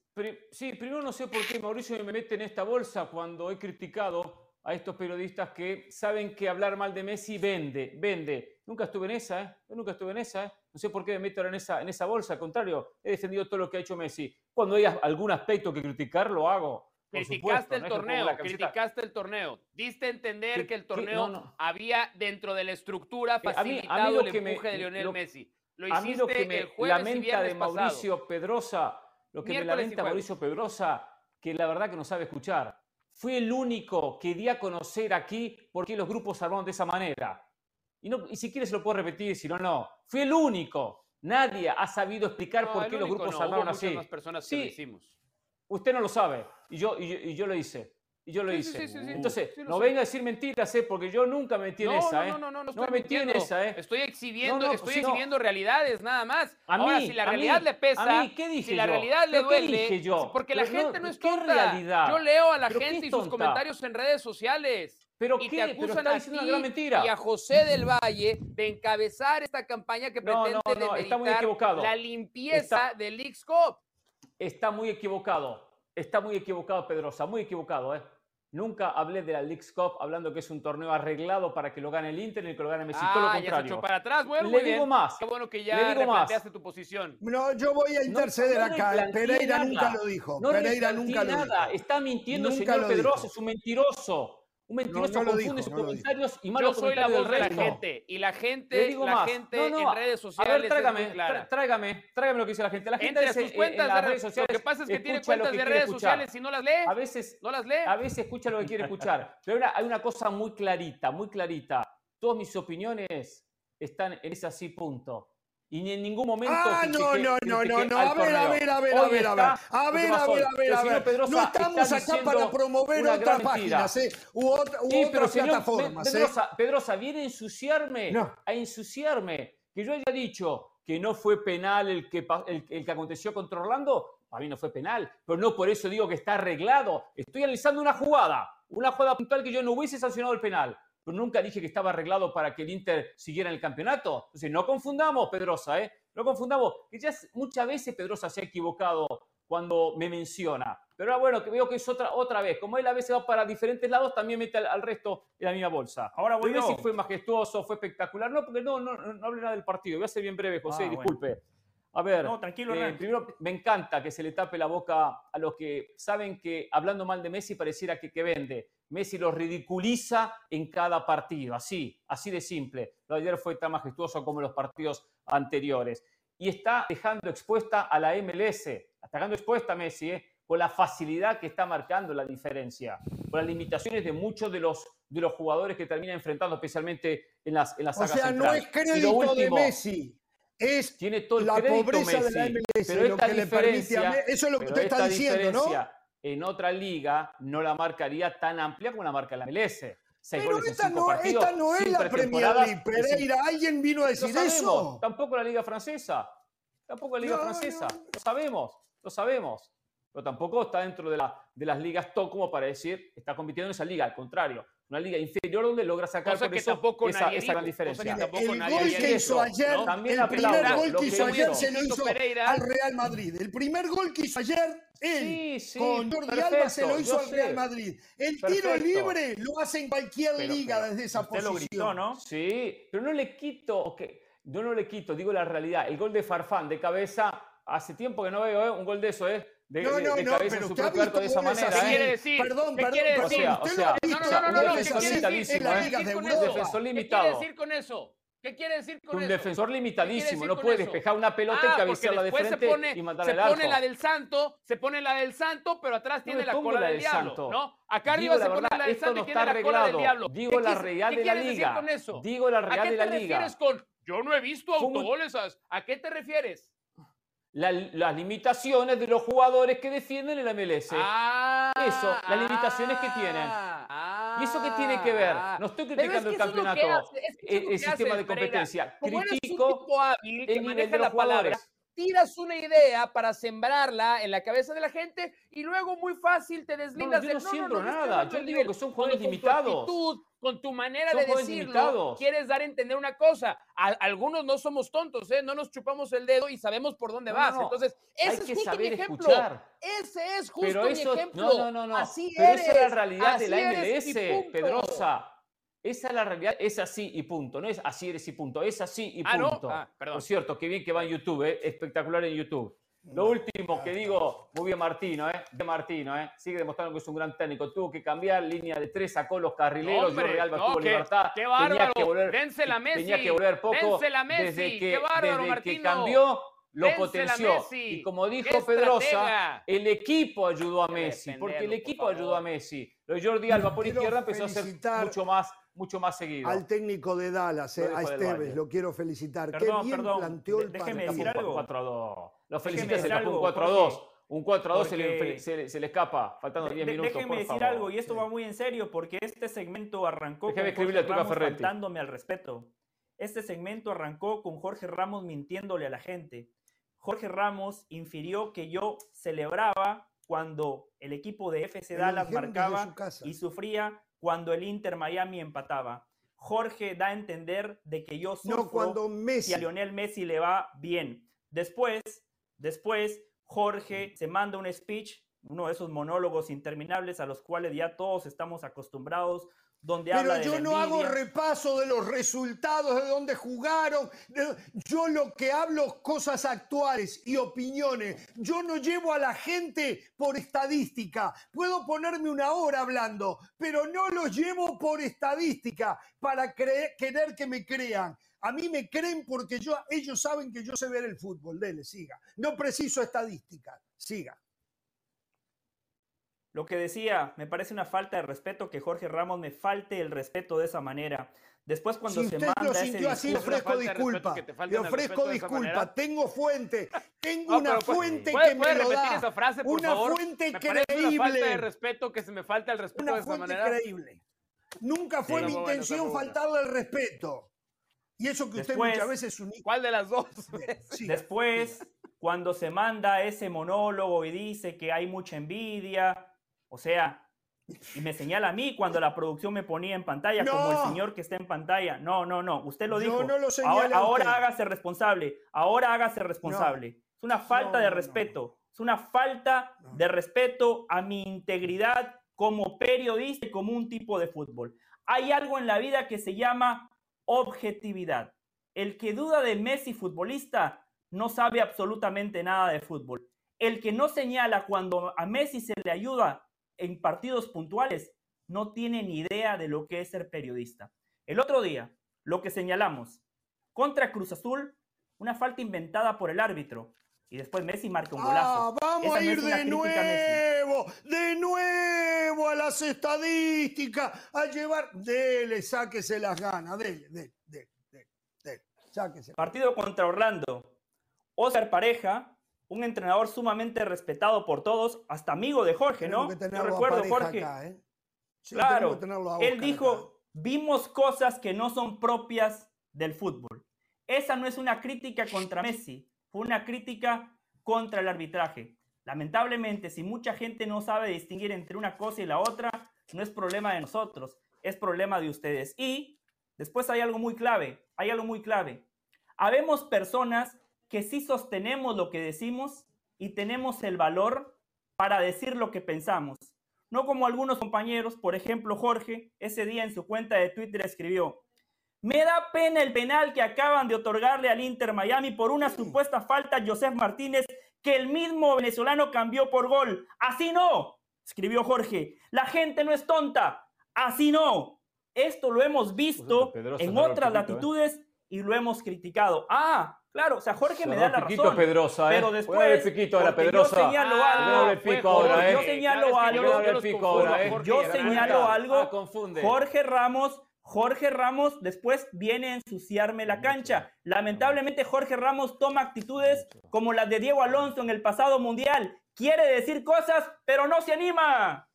Sí, primero no sé por qué Mauricio me mete en esta bolsa cuando he criticado a estos periodistas que saben que hablar mal de Messi vende, vende. Nunca estuve en esa, ¿eh? Yo nunca estuve en esa, ¿eh? No sé por qué me meto en esa, en esa bolsa, al contrario, he defendido todo lo que ha hecho Messi. Cuando hay algún aspecto que criticar, lo hago. Criticaste supuesto, el no torneo, criticaste el torneo. Diste a entender ¿Qué- que el torneo No, no. había dentro de la estructura Eh, a mí- a mí facilitado lo el que me- empuje de Lionel lo- Messi. Lo A mí lo que me lamenta de pasado. Mauricio Pedrosa, lo que me Miércoles y lamenta. Mauricio Pedrosa, que la verdad que no sabe escuchar. Fue el único que di a conocer aquí por qué los grupos se armaron de esa manera. Y, no, y si quieres lo puedo repetir, si no, no. Fue el único. Nadie ha sabido explicar No, por qué los grupos no, se armaron hubo así. más personas que lo Sí, hicimos. Usted no lo sabe. Y yo, y yo, y yo lo hice. Y yo lo Sí, hice. sí, sí, sí. Entonces, no venga a decir mentiras, ¿eh? porque yo nunca me metí en no, esa. no, ¿eh? no, no, no, no me estoy metí en esa. ¿eh? Estoy exhibiendo, No, no, estoy no- exhibiendo realidades nada más. A Ahora, mí, si la mí, realidad le pesa, a mí, ¿qué dije si la yo? realidad le ¿Pero qué duele, dije yo? porque la Pero no, gente no es ¿qué tonta. realidad? Yo leo a la ¿Pero qué gente y sus comentarios en redes sociales. ¿Pero y qué? te Pero acusan a ti mentira. y a José del Valle de encabezar esta campaña que No, pretende no, no, está muy equivocado. la limpieza del Cup. Está muy equivocado. Está muy equivocado, Pedrosa. Muy equivocado, ¿eh? Nunca hablé de la Leagues Cup hablando que es un torneo arreglado para que lo gane el Inter y que lo gane Messi. Todo lo Ah, ya se contrario. echó para atrás. Bueno, Le digo bien. más. Qué bueno que Le ya digo más. tu posición. No, yo voy a interceder no acá. Pereira nada. nunca lo dijo. No Pereira nunca lo nada. dijo. Está mintiendo, Nunca señor dijo. Es un mentiroso. Un mentiroso no confunde dijo, sus no comentarios y Yo malos soy la voz de la gente y la gente, digo la más. gente No, no, en redes A sociales ver, tráigame, tráigame, tráigame lo que dice la gente. La gente Entre a a sus cuentas en de las redes redes sociales Lo que pasa es que tiene cuentas que de redes escuchar. sociales y no las lee. A veces, No las lee. a veces escucha lo que quiere escuchar. *laughs* Pero ahora hay una cosa muy clarita, muy clarita. Todas mis opiniones están en ese así punto. Y ni en ningún momento. Ah, no, no, no, no, no. A ver, a ver, a ver, a ver, a ver. A ¿qué ver, a ver, a ver, a ver. No estamos acá para promover otras páginas, ¿eh? U, otras plataformas. Pedrosa, Pedrosa, viene a ensuciarme, No. a ensuciarme. Que yo haya dicho que no fue penal el que, el, que aconteció contra Orlando, a mí no fue penal, pero no por eso digo que está arreglado. Estoy analizando una jugada, una jugada puntual que yo no hubiese sancionado el penal, pero nunca dije que estaba arreglado para que el Inter siguiera en el campeonato. Entonces, no confundamos, Pedrosa, ¿eh? No confundamos, que ya muchas veces Pedrosa se ha equivocado cuando me menciona. Pero ahora, bueno, que veo que es otra, otra vez. Como él a veces va para diferentes lados, también mete al, al resto en la misma bolsa. Ahora voy yo. si fue majestuoso, fue espectacular. No, porque no, no, no, no hablé nada del partido. Voy a ser bien breve, José, Ah, bueno. A ver, No, tranquilo, eh, primero me encanta que se le tape la boca a los que saben que hablando mal de Messi pareciera que, que vende. Messi los ridiculiza en cada partido, así, así de simple. Lo de ayer fue tan majestuoso como los partidos anteriores. Y está dejando expuesta a la MLS, está dejando expuesta a Messi, ¿eh? con la facilidad que está marcando la diferencia, con las limitaciones de muchos de los, de los jugadores que termina enfrentando, especialmente en las, en la O saga sea, no central. es lo crédito de Messi. Es tiene todo el la pobreza de la MLS pero lo que le permite a Eso es lo que usted está diciendo, ¿no? En otra liga no la marcaría tan amplia como la marca la MLS. Seis Pero esta no, partidos, esta no es la Premier League, Pereira. ¿Alguien vino a decir eso? Tampoco la liga francesa. Tampoco la liga No, francesa. no. Lo sabemos, lo sabemos. Pero tampoco está dentro de, la, de las ligas top como para decir está compitiendo en esa liga. Al contrario, una liga inferior donde logra sacar Cosa por que eso tampoco esa, nadie esa gran dijo, cosa que diferencia. tampoco el nadie gol que hizo ayer, ¿no? También el primer aplaudo gol que hizo ayer se lo hizo Pereira. al Real Madrid. El primer gol que hizo ayer, él, Sí, sí, con Jordi perfecto, Alba, se lo hizo al. Real Madrid. El tiro libre lo hace en cualquier Pero- liga pero desde esa Usted posición. lo gritó, ¿no? Sí, pero no le quito, ok, yo no le quito, digo la realidad. El gol de Farfán de cabeza, hace tiempo que no veo ¿eh? un gol de eso, ¿eh? De, No, no, de no, cabeza pero en su propio arco de esa manera. ¿Qué ¿eh? quiere decir? Perdón, ¿Qué perdón, quiere perdón, O sea, No, no, no, no, un no, ¿qué defensor quiere decir? ¿eh? con Un eso? ¿Qué quiere decir con eso? ¿Qué quiere decir con Un eso? defensor limitadísimo, decir no puede eso? despejar una pelota Ah, y cabecearla de después frente se pone, y mandarla se al pone la del santo, se pone la del santo, pero atrás tiene me la cola la del del diablo, santo. ¿no? Acá arriba se pone verdad, la del esto santo no y tiene está la cola del arreglado. diablo. Digo ¿Qué la qué de la decir liga. con eso? Digo la ¿A qué de te la liga. refieres con yo no he visto autogoles? ¿A qué te refieres? La- las limitaciones de los jugadores que defienden el MLS. Ah, Eso, las limitaciones que tienen. ah, ¿Y eso qué tiene que ver? No estoy es criticando que el campeonato, hace, es que eso es el, sistema de competencia. Critico el nivel de los la palabra, jugadores. Tiras una idea para sembrarla en la cabeza de la gente y luego muy fácil te No, deslindas yo del no siembro estoy nada. Yo digo nivel". que son tu limitados. actitud, con tu manera Son de decirlo, limitados. quieres dar a entender una cosa. A- algunos no somos tontos, ¿eh? no nos chupamos el dedo y sabemos por dónde No, vas. no, Entonces, Hay ese que es justo mi saber ejemplo. escuchar. Ese es justo Pero mi ejemplo. no, no, no, no. Así Pero eres. esa es la realidad de la MLS. Pedrosa. Esa es la realidad, es así y punto. No es así eres y punto, es así y Ah, ¿no? punto. Ah, perdón. Por cierto, qué bien que va en YouTube, ¿eh? espectacular en YouTube. Lo último que digo, muy bien Martino, ¿eh? De Martino, ¿eh? Sigue demostrando que es un gran técnico. Tuvo que cambiar línea de tres, sacó los carrileros, Hombre, Jordi Alba no, tuvo qué- libertad. qué tenía que volver, Dénsela a tenía Messi, que volver poco. dénsela a Messi, desde que, qué bárbaro, desde que cambió, lo potenció. Messi, Y como dijo Pedrosa, el equipo ayudó a Messi, porque el por equipo ayudó a. Messi. Lo de Jordi Alba por Quiero izquierda empezó a ser mucho más, mucho más seguido. Al técnico de Dallas, eh, a Esteves, lo quiero felicitar. Perdón, Qué bien perdón, planteó el déjeme partido. decir algo. 4 a 2. Lo Déjeme felicita, se escapó un algo, 4 a 2. Jorge. Un 4 a 2 se le, Porque- se, le, se le escapa, faltando De- 10 de- minutos. déjenme por decir favor. algo, y esto Sí. va muy en serio, porque este segmento arrancó Déjame con escribirle a Jorge Ramos Ferretti. faltándome al respeto. Este segmento arrancó con Jorge Ramos mintiéndole a la gente. Jorge Ramos infirió que yo celebraba cuando el equipo de FC Dallas marcaba y sufría cuando el Inter Miami empataba. Jorge da a entender de que yo sufro No, cuando Messi. si a Lionel Messi le va bien. Después, después, Jorge se manda un speech, uno de esos monólogos interminables a los cuales ya todos estamos acostumbrados, donde Pero yo no hago repaso de los resultados, de dónde jugaron. de- Yo lo que hablo cosas actuales y opiniones. Yo no llevo a la gente por estadística. Puedo ponerme una hora hablando, pero no los llevo por estadística para querer que me crean. A mí me creen porque yo, ellos saben que yo sé ver el fútbol. Dele, siga. No preciso estadística. Siga. Lo que decía, me parece una falta de respeto que Jorge Ramos me falte el respeto de esa manera. Después cuando si se usted manda lo ese sintió así, le ofrezco de disculpa. Le ofrezco de disculpa. Tengo fuente. Tengo No, una pero, pues, fuente ¿puede- que me puede lo repetir da. esa frase, por una favor? fuente Me parece una falta de creíble. respeto que se me falta el respeto de Una esa fuente manera. creíble. Nunca fue Sí, mi intención faltarle el respeto. Y eso que usted Después- muchas veces un ¿Cuál de las dos? Sí. *laughs* Después, cuando se manda ese monólogo y dice que hay mucha envidia, o sea, y me señala a mí cuando la producción me ponía en pantalla, como el señor que está en pantalla. No, no, no, usted lo Yo dijo. no lo ahora ahora hágase responsable, ahora hágase responsable. Es una falta de respeto, es una falta de respeto a mi integridad como periodista y como un tipo de fútbol. Hay algo en la vida que se llama objetividad. El que duda de Messi futbolista no sabe absolutamente nada de fútbol. El que no señala cuando a Messi se le ayuda en partidos puntuales no tiene ni idea de lo que es ser periodista. El otro día, lo que señalamos, contra Cruz Azul, una falta inventada por el árbitro. Y después Messi marca un golazo. Ah, vamos Esa a ir de nuevo, de nuevo a las estadísticas, a llevar. Dele, sáquese las ganas, dele, dele, dele, dele, dele, sáquese. Partido contra Orlando. Oscar Pareja, un entrenador sumamente respetado por todos, hasta amigo de Jorge, ¿no? Yo recuerdo, Jorge. acá, ¿eh? Sí, Claro, él dijo, acá. vimos cosas que no son propias del fútbol. Esa no es una crítica contra Messi, fue una crítica contra el arbitraje. Lamentablemente, si mucha gente no sabe distinguir entre una cosa y la otra, no es problema de nosotros, es problema de ustedes. Y después hay algo muy clave, hay algo muy clave. Habemos personas que sí sostenemos lo que decimos y tenemos el valor para decir lo que pensamos. No como algunos compañeros, por ejemplo Jorge, ese día en su cuenta de Twitter escribió, me da pena el penal que acaban de otorgarle al Inter Miami por una supuesta falta a Joseph Martínez que el mismo venezolano cambió por gol. Así no, escribió Jorge. La gente no es tonta. Así no. Esto lo hemos visto Pues Pedrosa en otras ¿eh? latitudes y lo hemos criticado. Ah, claro, o sea, Jorge me da la piquito razón. Pedrosa, ¿eh? Pero Voy a después, darle el piquito ahora, porque yo Pedrosa. señalo Ah, algo, voy a fue pico ahora, Jorge, ¿eh? yo señalo algo, yo pico ahora, ¿eh? yo ¿te das señalo cuenta? algo, Ah, confunde. Jorge Ramos, Jorge Ramos después viene a ensuciarme la cancha. Lamentablemente Jorge Ramos toma actitudes como las de Diego Alonso en el pasado mundial. Quiere decir cosas, pero no se anima.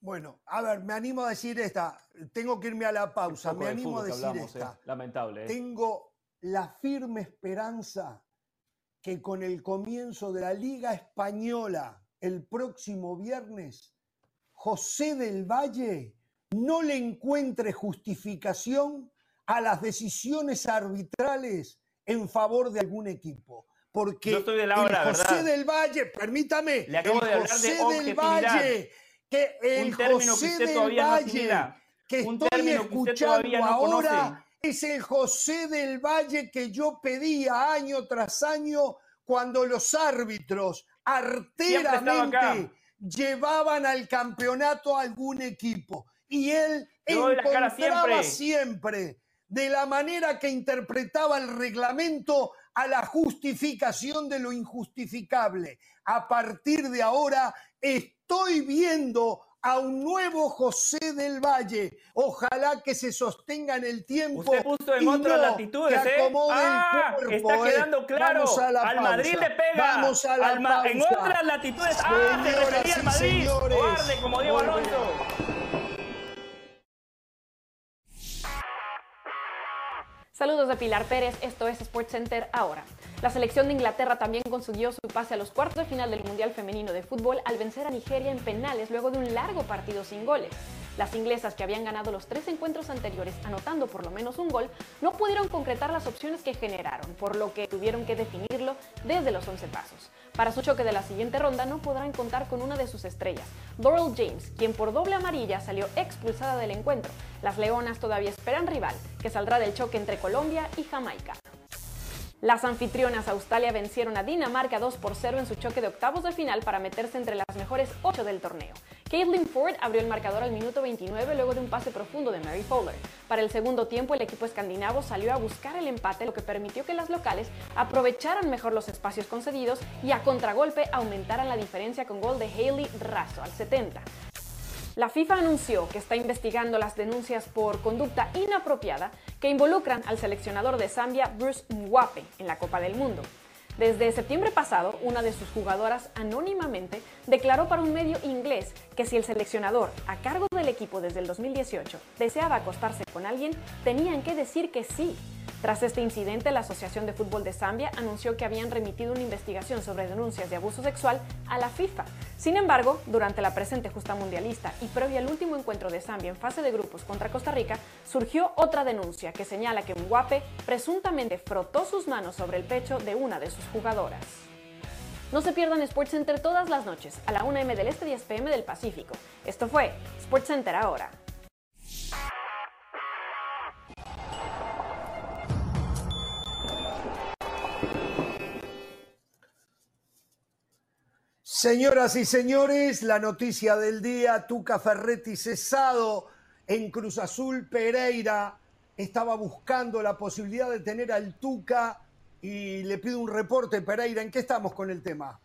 Bueno, a ver, me animo a decir esta. Tengo que irme a la pausa. Me animo a decir hablamos, esta. ¿eh? Lamentable. ¿eh? Tengo la firme esperanza que con el comienzo de la Liga Española el próximo viernes, José del Valle no le encuentre justificación a las decisiones arbitrales en favor de algún equipo. Porque Yo estoy el José verdad. del Valle, permítame, Le acabo el de hablar de José del. Valle, que el Un que José usted del no Valle asimila. que estoy que escuchando no ahora conoce. Es el José del Valle que yo pedía año tras año cuando los árbitros arteramente llevaban al campeonato a algún equipo. Y él encontraba siempre. siempre, de la manera que interpretaba el reglamento, a la justificación de lo injustificable. A partir de ahora estoy viendo a un nuevo José del Valle. Ojalá que se sostenga en el tiempo. Usted puso en y otras no latitudes, que ¿eh? acomode el Ah, cuerpo, está ¿eh? quedando claro. Vamos a la al Madrid pausa. le pega. Vamos a la Al Ma- En pausa. otras latitudes. Ah, se Señoras refería al Madrid. señores, Cobarde, como Diego. Alonso. Saludos de Pilar Pérez, esto es SportsCenter ahora. La selección de Inglaterra también consiguió su pase a los cuartos de final del Mundial Femenino de Fútbol al vencer a Nigeria en penales luego de un largo partido sin goles. Las inglesas, que habían ganado los tres encuentros anteriores anotando por lo menos un gol, no pudieron concretar las opciones que generaron, por lo que tuvieron que definirlo desde los 11 pasos. Para su choque de la siguiente ronda no podrán contar con una de sus estrellas, Laurel James, quien por doble amarilla salió expulsada del encuentro. Las Leonas todavía esperan rival, que saldrá del choque entre Colombia y Jamaica. Las anfitrionas Australia vencieron a Dinamarca 2 por 0 en su choque de octavos de final para meterse entre las mejores 8 del torneo. Caitlin Ford abrió el marcador al minuto 29 luego de un pase profundo de Mary Fowler. Para el segundo tiempo, el equipo escandinavo salió a buscar el empate, lo que permitió que las locales aprovecharan mejor los espacios concedidos y a contragolpe aumentaran la diferencia con gol de Hailey Raso al 70. La FIFA anunció que está investigando las denuncias por conducta inapropiada que involucran al seleccionador de Zambia, Bruce Mwape, en la Copa del Mundo. Desde septiembre pasado, una de sus jugadoras anónimamente declaró para un medio inglés que si el seleccionador, a cargo del equipo desde el 2018, deseaba acostarse con alguien, tenían que decir que sí, tras este incidente, la Asociación de Fútbol de Zambia anunció que habían remitido una investigación sobre denuncias de abuso sexual a la FIFA. Sin embargo, durante la presente justa mundialista y previo al último encuentro de Zambia en fase de grupos contra Costa Rica, surgió otra denuncia que señala que Mwape presuntamente frotó sus manos sobre el pecho de una de sus jugadoras. No se pierdan SportsCenter todas las noches a la 1 m del Este 10 pm del Pacífico. Esto fue SportsCenter ahora. Señoras y señores, la noticia del día, Tuca Ferretti cesado en Cruz Azul, Pereira estaba buscando la posibilidad de tener al Tuca y le pido un reporte, Pereira, ¿en qué estamos con el tema?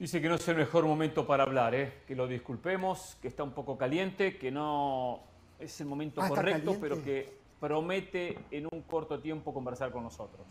Dice que no es el mejor momento para hablar, ¿eh? que lo disculpemos, que está un poco caliente, que no es el momento Ah, ¿está correcto, pero que promete en un corto tiempo conversar con nosotros.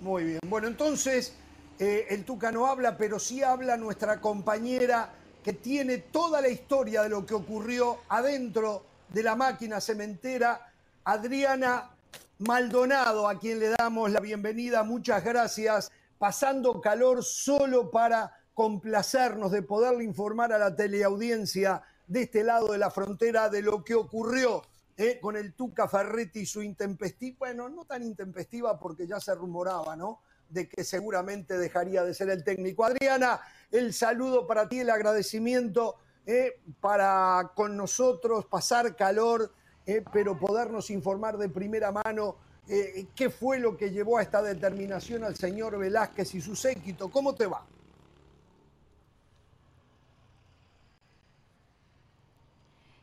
Muy bien. Bueno, entonces eh, el Tuca no habla, pero sí habla nuestra compañera que tiene toda la historia de lo que ocurrió adentro de la máquina cementera, Adriana Maldonado, a quien le damos la bienvenida. Muchas gracias. Pasando calor solo para complacernos de poderle informar a la teleaudiencia de este lado de la frontera de lo que ocurrió eh, con el Tuca Ferretti y su intempestiva, bueno, no tan intempestiva porque ya se rumoraba, ¿no? De que seguramente dejaría de ser el técnico. Adriana, el saludo para ti, el agradecimiento eh, para con nosotros pasar calor, eh, pero podernos informar de primera mano eh, qué fue lo que llevó a esta determinación al señor Velázquez y su séquito. ¿Cómo te va?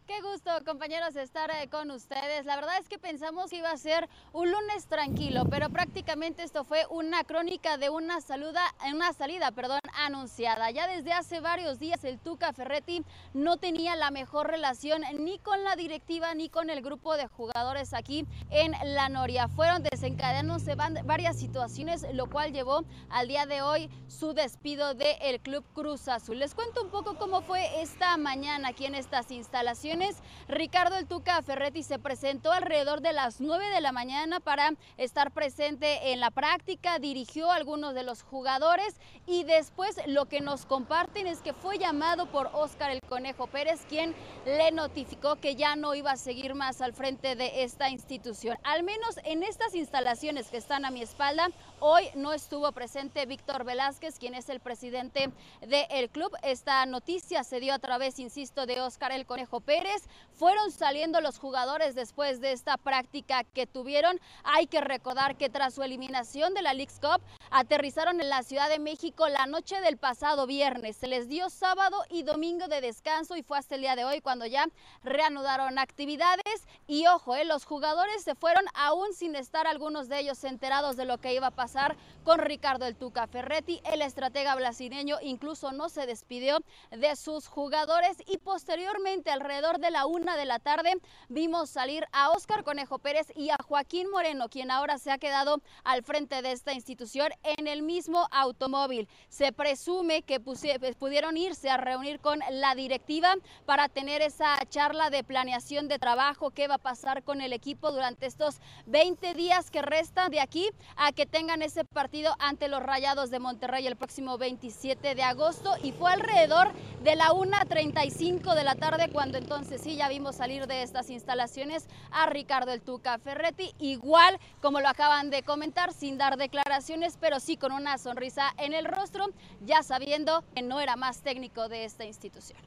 Qué gusto, compañeros, estar eh, con ustedes. La verdad es que pensamos que iba a ser un lunes tranquilo, pero prácticamente esto fue una crónica de una, saluda, una salida perdón, anunciada. Ya desde hace varios días el Tuca Ferretti no tenía la mejor relación ni con la directiva ni con el grupo de jugadores aquí en La Noria. Fueron desencadenándose varias situaciones, lo cual llevó al día de hoy su despido del Club Cruz Azul. Les cuento un poco cómo fue esta mañana aquí en estas instalaciones. Ricardo El Tuca Ferretti se presentó alrededor de las 9 de la mañana para estar presente en la práctica, dirigió a algunos de los jugadores y después lo que nos comparten es que fue llamado por Óscar El Conejo Pérez, quien le notificó que ya no iba a seguir más al frente de esta institución. Al menos en estas instalaciones que están a mi espalda, hoy no estuvo presente Víctor Velázquez, quien es el presidente del club. Esta noticia se dio a través, insisto, de Óscar El Conejo Pérez. Fueron saliendo los jugadores después de esta práctica que tuvieron. Hay que recordar que tras su eliminación de la League's Cup, aterrizaron en la Ciudad de México la noche del pasado viernes. Se les dio sábado y domingo de descanso y fue hasta el día de hoy cuando ya reanudaron actividades. Y ojo, eh, los jugadores se fueron aún sin estar algunos de ellos enterados de lo que iba a pasar con Ricardo El Tuca Ferretti. El estratega brasileño incluso no se despidió de sus jugadores y posteriormente alrededor de la una de la tarde vimos salir a Óscar Conejo Pérez y a Joaquín Moreno, quien ahora se ha quedado al frente de esta institución en el mismo automóvil. Se presume que pusie- pudieron irse a reunir con la directiva para tener esa charla de planeación de trabajo, qué va a pasar con el equipo durante estos 20 días que restan de aquí a que tengan ese partido ante los Rayados de Monterrey el próximo 27 de agosto. Y fue alrededor de la 1.35 de la tarde cuando entonces sí ya vimos salir de estas instalaciones a Ricardo El Tuca Ferretti, igual como lo acaban de comentar, sin dar declaraciones, pero sí con una sonrisa en el rostro, ya sabiendo que no era más técnico de esta institución.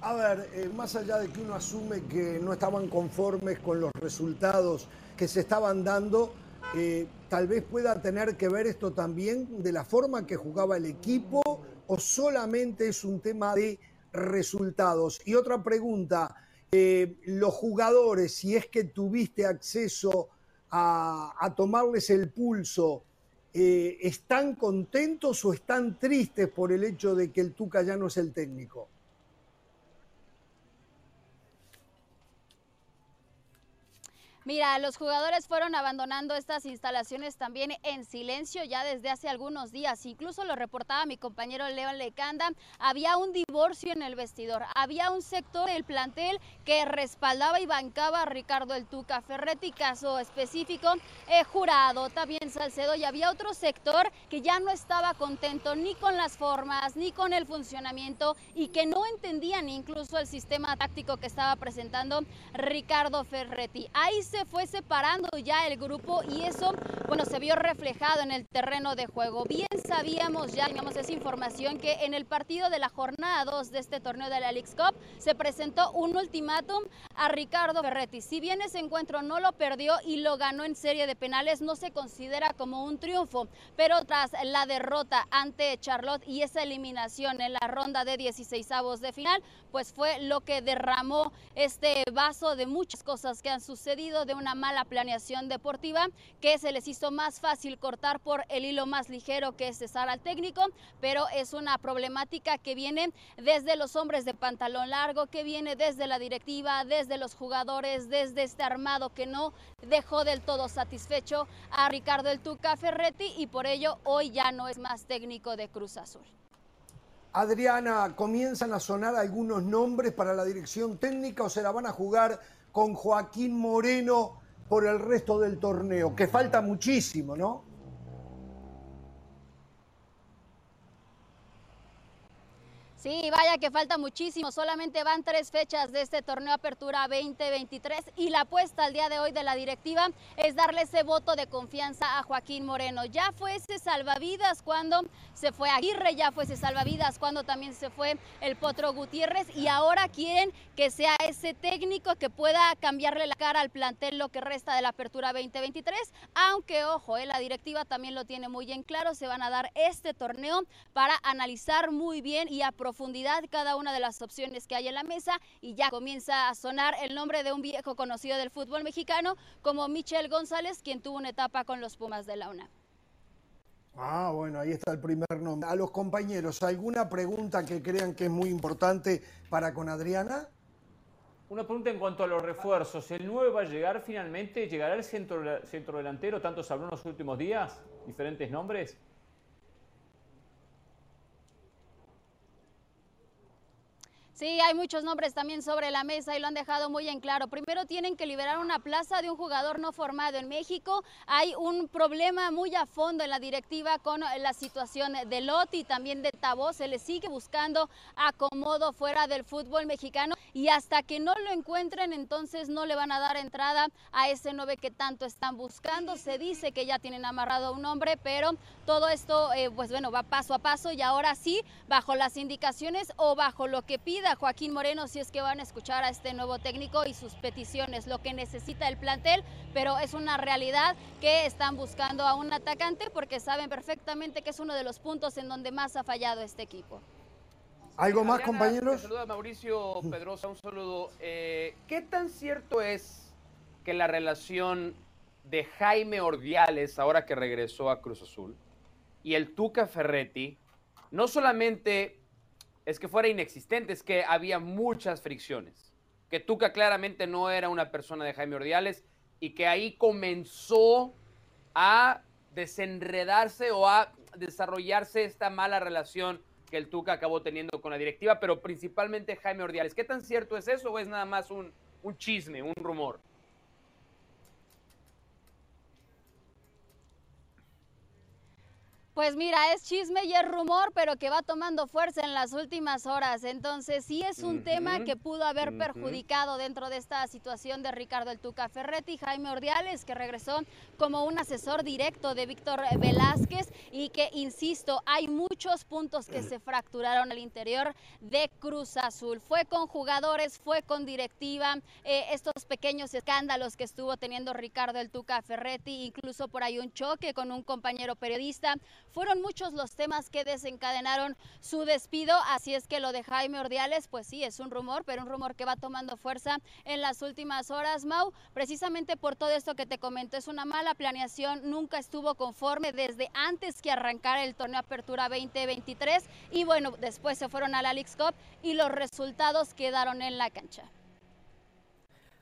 A ver, eh, más allá de que uno asume que no estaban conformes con los resultados que se estaban dando, eh, tal vez pueda tener que ver esto también de la forma que jugaba el equipo o solamente es un tema de resultados. Y otra pregunta, eh, los jugadores, si es que tuviste acceso a, a tomarles el pulso, eh, ¿están contentos o están tristes por el hecho de que el Tuca ya no es el técnico? Mira, los jugadores fueron abandonando estas instalaciones también en silencio ya desde hace algunos días. Incluso lo reportaba mi compañero León Lecanda. Había un divorcio en el vestidor. Había un sector del plantel que respaldaba y bancaba a Ricardo El Tuca Ferretti, caso específico, eh, jurado, también Salcedo. Y había otro sector que ya no estaba contento ni con las formas, ni con el funcionamiento y que no entendían incluso el sistema táctico que estaba presentando Ricardo Ferretti. Ahí se fue separando ya el grupo y eso, bueno, se vio reflejado en el terreno de juego. Bien sabíamos ya, digamos, esa información que en el partido de la jornada 2 de este torneo de la League Cup se presentó un ultimátum a Ricardo Ferretti. Si bien ese encuentro no lo perdió y lo ganó en serie de penales, no se considera como un triunfo, pero tras la derrota ante Charlotte y esa eliminación en la ronda de 16 avos de final, pues fue lo que derramó este vaso de muchas cosas que han sucedido de una mala planeación deportiva que se les hizo más fácil cortar por el hilo más ligero que es cesar al técnico, pero es una problemática que viene desde los hombres de pantalón largo, que viene desde la directiva, desde los jugadores, desde este armado que no dejó del todo satisfecho a Ricardo El Tuca Ferretti y por ello hoy ya no es más técnico de Cruz Azul. Adriana, ¿comienzan a sonar algunos nombres para la dirección técnica o se la van a jugar con Joaquín Moreno por el resto del torneo, que falta muchísimo, ¿no? Sí, vaya que falta muchísimo. Solamente van tres fechas de este torneo Apertura 2023 y la apuesta al día de hoy de la directiva es darle ese voto de confianza a Joaquín Moreno. Ya fue ese salvavidas cuando se fue Aguirre, ya fue ese salvavidas cuando también se fue el Potro Gutiérrez y ahora quieren que sea ese técnico que pueda cambiarle la cara al plantel lo que resta de la Apertura 2023. Aunque, ojo, eh, la directiva también lo tiene muy en claro, se van a dar este torneo para analizar muy bien y aprofundar profundidad cada una de las opciones que hay en la mesa y ya comienza a sonar el nombre de un viejo conocido del fútbol mexicano como Michel González, quien tuvo una etapa con los Pumas de la UNA. Ah, bueno, ahí está el primer nombre. A los compañeros, ¿alguna pregunta que crean que es muy importante para con Adriana? Una pregunta en cuanto a los refuerzos. ¿El 9 va a llegar finalmente? ¿Llegará el centro, centro delantero? Tanto se habló en los últimos días, diferentes nombres. Sí, hay muchos nombres también sobre la mesa y lo han dejado muy en claro. Primero tienen que liberar una plaza de un jugador no formado en México. Hay un problema muy a fondo en la directiva con la situación de Lotti y también de Tabó. Se le sigue buscando acomodo fuera del fútbol mexicano y hasta que no lo encuentren entonces no le van a dar entrada a ese 9 que tanto están buscando. Se dice que ya tienen amarrado un hombre, pero todo esto eh, pues bueno va paso a paso y ahora sí bajo las indicaciones o bajo lo que pide Joaquín Moreno si es que van a escuchar a este nuevo técnico y sus peticiones, lo que necesita el plantel, pero es una realidad que están buscando a un atacante porque saben perfectamente que es uno de los puntos en donde más ha fallado este equipo. ¿Algo más, compañeros? Saluda Mauricio Pedrosa, un saludo. Eh, ¿Qué tan cierto es que la relación de Jaime Ordiales, ahora que regresó a Cruz Azul, y el Tuca Ferretti, no solamente es que fuera inexistente, es que había muchas fricciones. Que Tuca claramente no era una persona de Jaime Ordiales y que ahí comenzó a desenredarse o a desarrollarse esta mala relación que el Tuca acabó teniendo con la directiva, pero principalmente Jaime Ordiales. ¿Qué tan cierto es eso o es nada más un, un chisme, un rumor? Pues mira, es chisme y es rumor, pero que va tomando fuerza en las últimas horas. Entonces sí es un tema que pudo haber perjudicado dentro de esta situación de Ricardo El Tuca Ferretti, Jaime Ordiales, que regresó como un asesor directo de Víctor Velázquez y que, insisto, hay muchos puntos que se fracturaron al interior de Cruz Azul. Fue con jugadores, fue con directiva, eh, estos pequeños escándalos que estuvo teniendo Ricardo El Tuca Ferretti, incluso por ahí un choque con un compañero periodista fueron muchos los temas que desencadenaron su despido, así es que lo de Jaime Ordiales, pues sí, es un rumor, pero un rumor que va tomando fuerza en las últimas horas, Mau, precisamente por todo esto que te comento, es una mala planeación, nunca estuvo conforme desde antes que arrancara el torneo Apertura 2023 y bueno, después se fueron a la League Cup y los resultados quedaron en la cancha.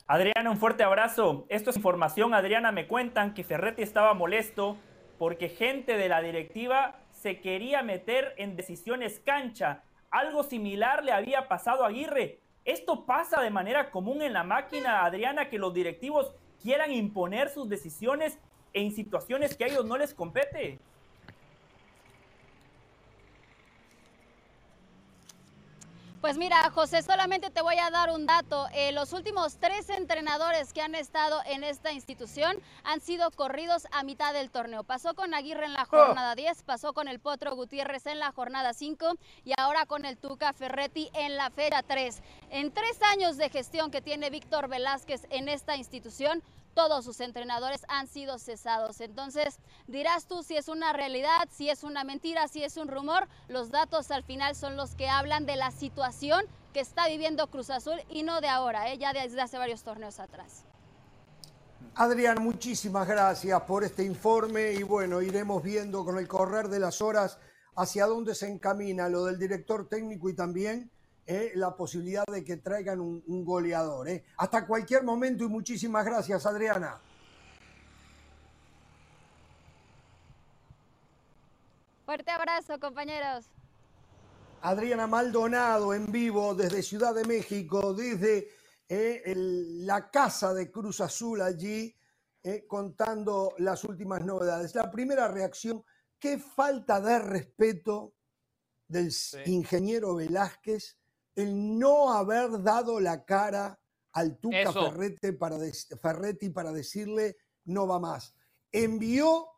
Adriana, un fuerte abrazo. Esto es información. Adriana, me cuentan que Ferretti estaba molesto porque gente de la directiva se quería meter en decisiones cancha. Algo similar le había pasado a Aguirre. Esto pasa de manera común en la máquina, Adriana, que los directivos quieran imponer sus decisiones en situaciones que a ellos no les compete. Pues mira, José, solamente te voy a dar un dato. Eh, los últimos tres entrenadores que han estado en esta institución han sido corridos a mitad del torneo. Pasó con Aguirre en la jornada 10, pasó con el Potro Gutiérrez en la jornada 5 y ahora con el Tuca Ferretti en la fecha 3. En tres años de gestión que tiene Víctor Velázquez en esta institución, todos sus entrenadores han sido cesados. Entonces, dirás tú si es una realidad, si es una mentira, si es un rumor. Los datos al final son los que hablan de la situación que está viviendo Cruz Azul y no de ahora, ¿eh? ya desde hace varios torneos atrás. Adrián, muchísimas gracias por este informe y bueno, iremos viendo con el correr de las horas hacia dónde se encamina lo del director técnico y también eh, la posibilidad de que traigan un, un goleador. Eh. Hasta cualquier momento y muchísimas gracias, Adriana. Fuerte abrazo, compañeros. Adriana Maldonado en vivo desde Ciudad de México, desde eh, el- la casa de Cruz Azul allí, eh, contando las últimas novedades. La primera reacción, qué falta de respeto del ingeniero Velázquez el no haber dado la cara al Tuca. Ferretti para, Ferretti para decirle no va más. Envió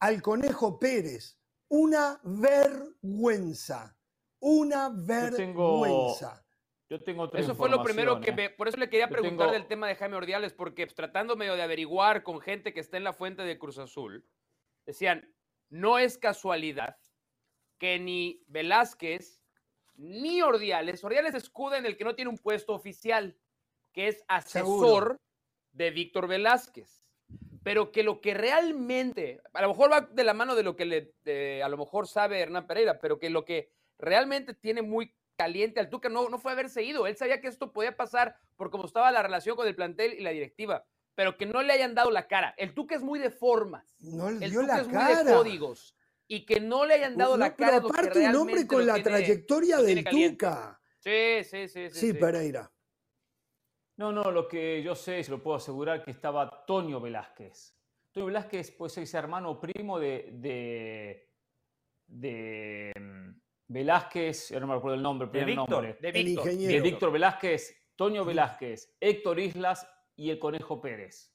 al Conejo Pérez una vergüenza, una vergüenza. yo tengo otra Eso fue lo primero que me. Por eso le quería preguntar tengo- del tema de Jaime Ordiales, porque pues, tratando medio de averiguar con gente que está en la fuente de Cruz Azul, decían: no es casualidad que ni Velázquez ni Ordiales, Ordiales escuda en el que no tiene un puesto oficial, que es asesor Seguro. de Víctor Velázquez. Pero que lo que realmente, a lo mejor va de la mano de lo que le, de- a lo mejor sabe Hernán Pereira, pero que lo que realmente tiene muy caliente al Tuca no, no fue haberse ido. Él sabía que esto podía pasar por cómo estaba la relación con el plantel y la directiva, pero que no le hayan dado la cara. El Tuca es muy de formas, No le el dio Tuca la es muy de cara. códigos. Y que no le hayan dado No, la pero cara. que aparte un hombre con la tiene- trayectoria del. Tuca. Sí, sí, sí. Sí, Pereira. No, no, lo que yo sé, y se lo puedo asegurar, que estaba Toño Velázquez. Toño Velázquez puede ser ese hermano primo de, de, de, mm, Velázquez, yo no me recuerdo el nombre, el De primer Víctor, nombre. de El Víctor. ingeniero. De Víctor Velázquez, Toño Velázquez, Héctor Islas y el Conejo Pérez.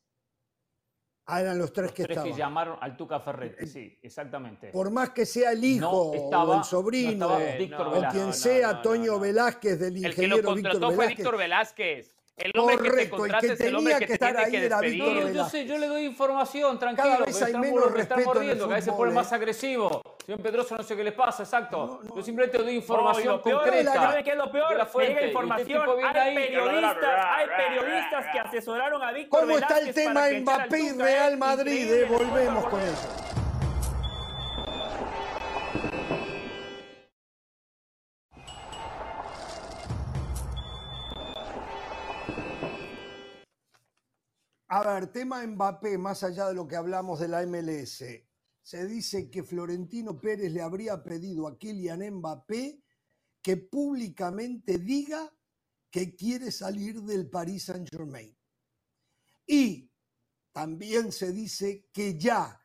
Ah, eran los tres Los que tres que estaban. llamaron al Tuca Ferretti, sí, exactamente. Por más que sea el hijo No estaba- o el sobrino no estaba o- Víctor o Velázquez. quien sea Toño. Velázquez del El que lo ingeniero Víctor contrató fue Velázquez. Víctor Velázquez. El hombre que te Correcto, el que es el hombre que que estar ahí que era. Víctor No, yo Velázquez. sé, yo le doy información, tranquilo. Cada vez hay menos que respeto en el mordiendo, que a veces se pone más ¿eh? agresivo. Señor Pedroso, no sé qué le pasa, exacto. No, no. Yo simplemente doy No, información lo peor, concreta. ¿sabe qué es lo peor? la fuente, llega información. Hay ahí, periodistas, hay periodistas que asesoraron a Víctor ¿Cómo está el tema Mbappé y Real? Madrid? Eh? Volvemos con eso. A ver, tema Mbappé, más allá de lo que hablamos de la MLS. Se dice que Florentino Pérez le habría pedido a Kylian Mbappé que públicamente diga que quiere salir del Paris Saint-Germain. Y también se dice que ya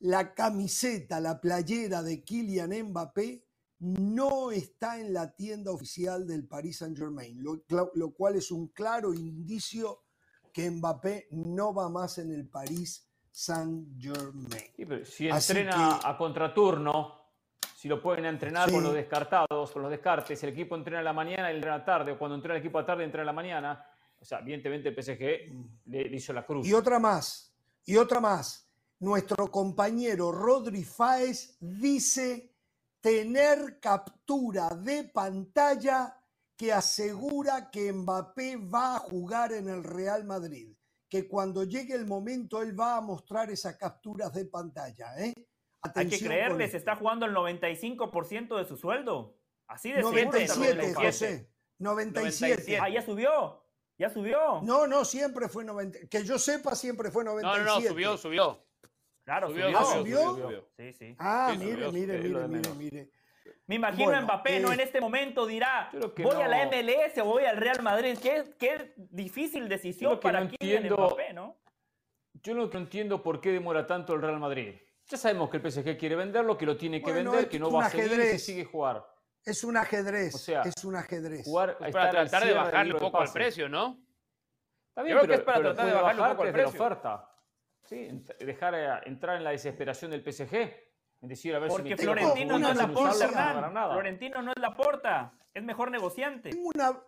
la camiseta, la playera de Kylian Mbappé no está en la tienda oficial del Paris Saint-Germain, lo, cla- lo cual es un claro indicio que Mbappé no va más en el Sí, pero si entrena que- a contraturno, si lo pueden entrenar con los descartados, con los descartes, el equipo entrena a la mañana y él entrena tarde, o cuando entrena el equipo a tarde, entrena a la mañana. O sea, evidentemente el PSG le, le hizo la cruz. Y otra más, y otra más. Nuestro compañero Rodri Fáez dice tener captura de pantalla que asegura que Mbappé va a jugar en el Real Madrid. Que cuando llegue el momento él va a mostrar esas capturas de pantalla. ¿eh? Hay que creerle, se está jugando el 95% de su sueldo. Así de seguro está 97, Rodri Fáez. José. 97. Ah, ya subió. Ya subió. No, no, siempre fue 90. Que yo sepa, siempre fue No, 97. no, no, subió, subió. Claro, Subió, subió. ¿Ah, subió, subió? subió. Sí, sí. Ah, Sí, mire, subió, mire, mire, mire, mire. Me imagino Bueno, a Mbappé, ¿no? eh, En este momento dirá, voy a la. MLS o voy al Real Madrid. Qué, qué difícil decisión para no Kylian entiendo- Mbappé, ¿no? Yo no entiendo por qué demora tanto el Real Madrid. Ya sabemos que el PSG quiere venderlo, que lo tiene que Bueno, vender, que no va a seguir se sigue jugar. Es un ajedrez. O sea, es un ajedrez. Jugar Pues para tratar de bajarle un poco el precio, ¿no? Está Yo creo que es para tratar de bajarle un bajar poco el la oferta. Sí, dejar eh, entrar en la desesperación del PSG. En decir, a ver si Porque me Florentino no es la porta, Hernán. Florentino no es la porta. Es mejor negociante. Tengo una,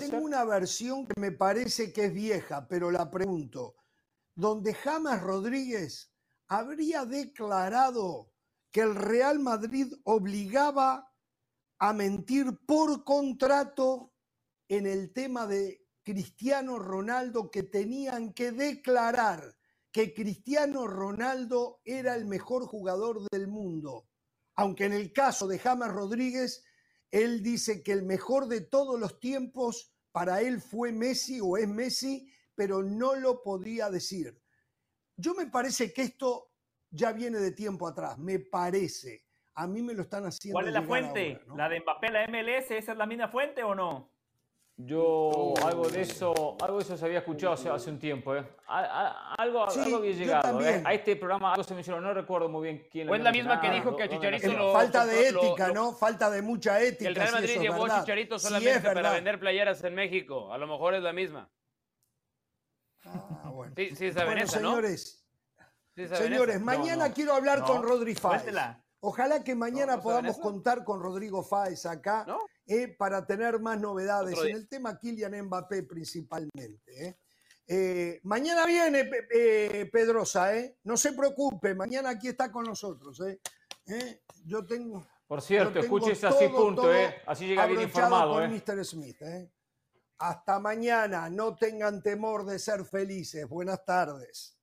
tengo una versión que me parece que es vieja, pero la pregunto. Donde James Rodríguez habría declarado que el Real Madrid obligaba a mentir por contrato en el tema de Cristiano Ronaldo, que tenían que declarar que Cristiano Ronaldo era el mejor jugador del mundo. Aunque en el caso de James Rodríguez, él dice que el mejor de todos los tiempos para él fue Messi o es Messi, pero no lo podía decir. Yo me parece que esto ya viene de tiempo atrás, me parece. A mí me lo están haciendo. ¿Cuál es la fuente? ahora, ¿no? ¿La de Mbappé, la MLS? ¿Esa es la misma fuente o no? Yo algo de eso, algo de eso se había escuchado hace, hace un tiempo, ¿eh? A- a- algo, Sí, algo había yo llegado. ¿eh? A este programa algo se mencionó, no recuerdo muy bien quién. es la misma que dijo que dónde Chicharito lo- Falta de lo- ética, lo- ¿no? Falta de mucha ética. El Real Madrid es llevó a. Chicharito solamente es para vender playeras en México. A lo mejor es la misma. Ah, bueno. Sí, sí saben Bueno, esa, ¿no? señores, Sí señores, mañana no. quiero hablar No, con Rodri Fáez. Cuéntela. Ojalá que mañana ¿No? ¿No saben podamos contar con Rodrigo Fáez acá ¿No? eh, para tener más novedades en el tema Kylian Mbappé principalmente. eh. Eh, mañana viene Pe- eh, Pedrosa, no se preocupe, mañana aquí está con nosotros. Yo tengo, Por cierto, yo tengo escuche ese así punto. Así llega bien informado, con. Mr. Smith. Hasta mañana, no tengan temor de ser felices. Buenas tardes.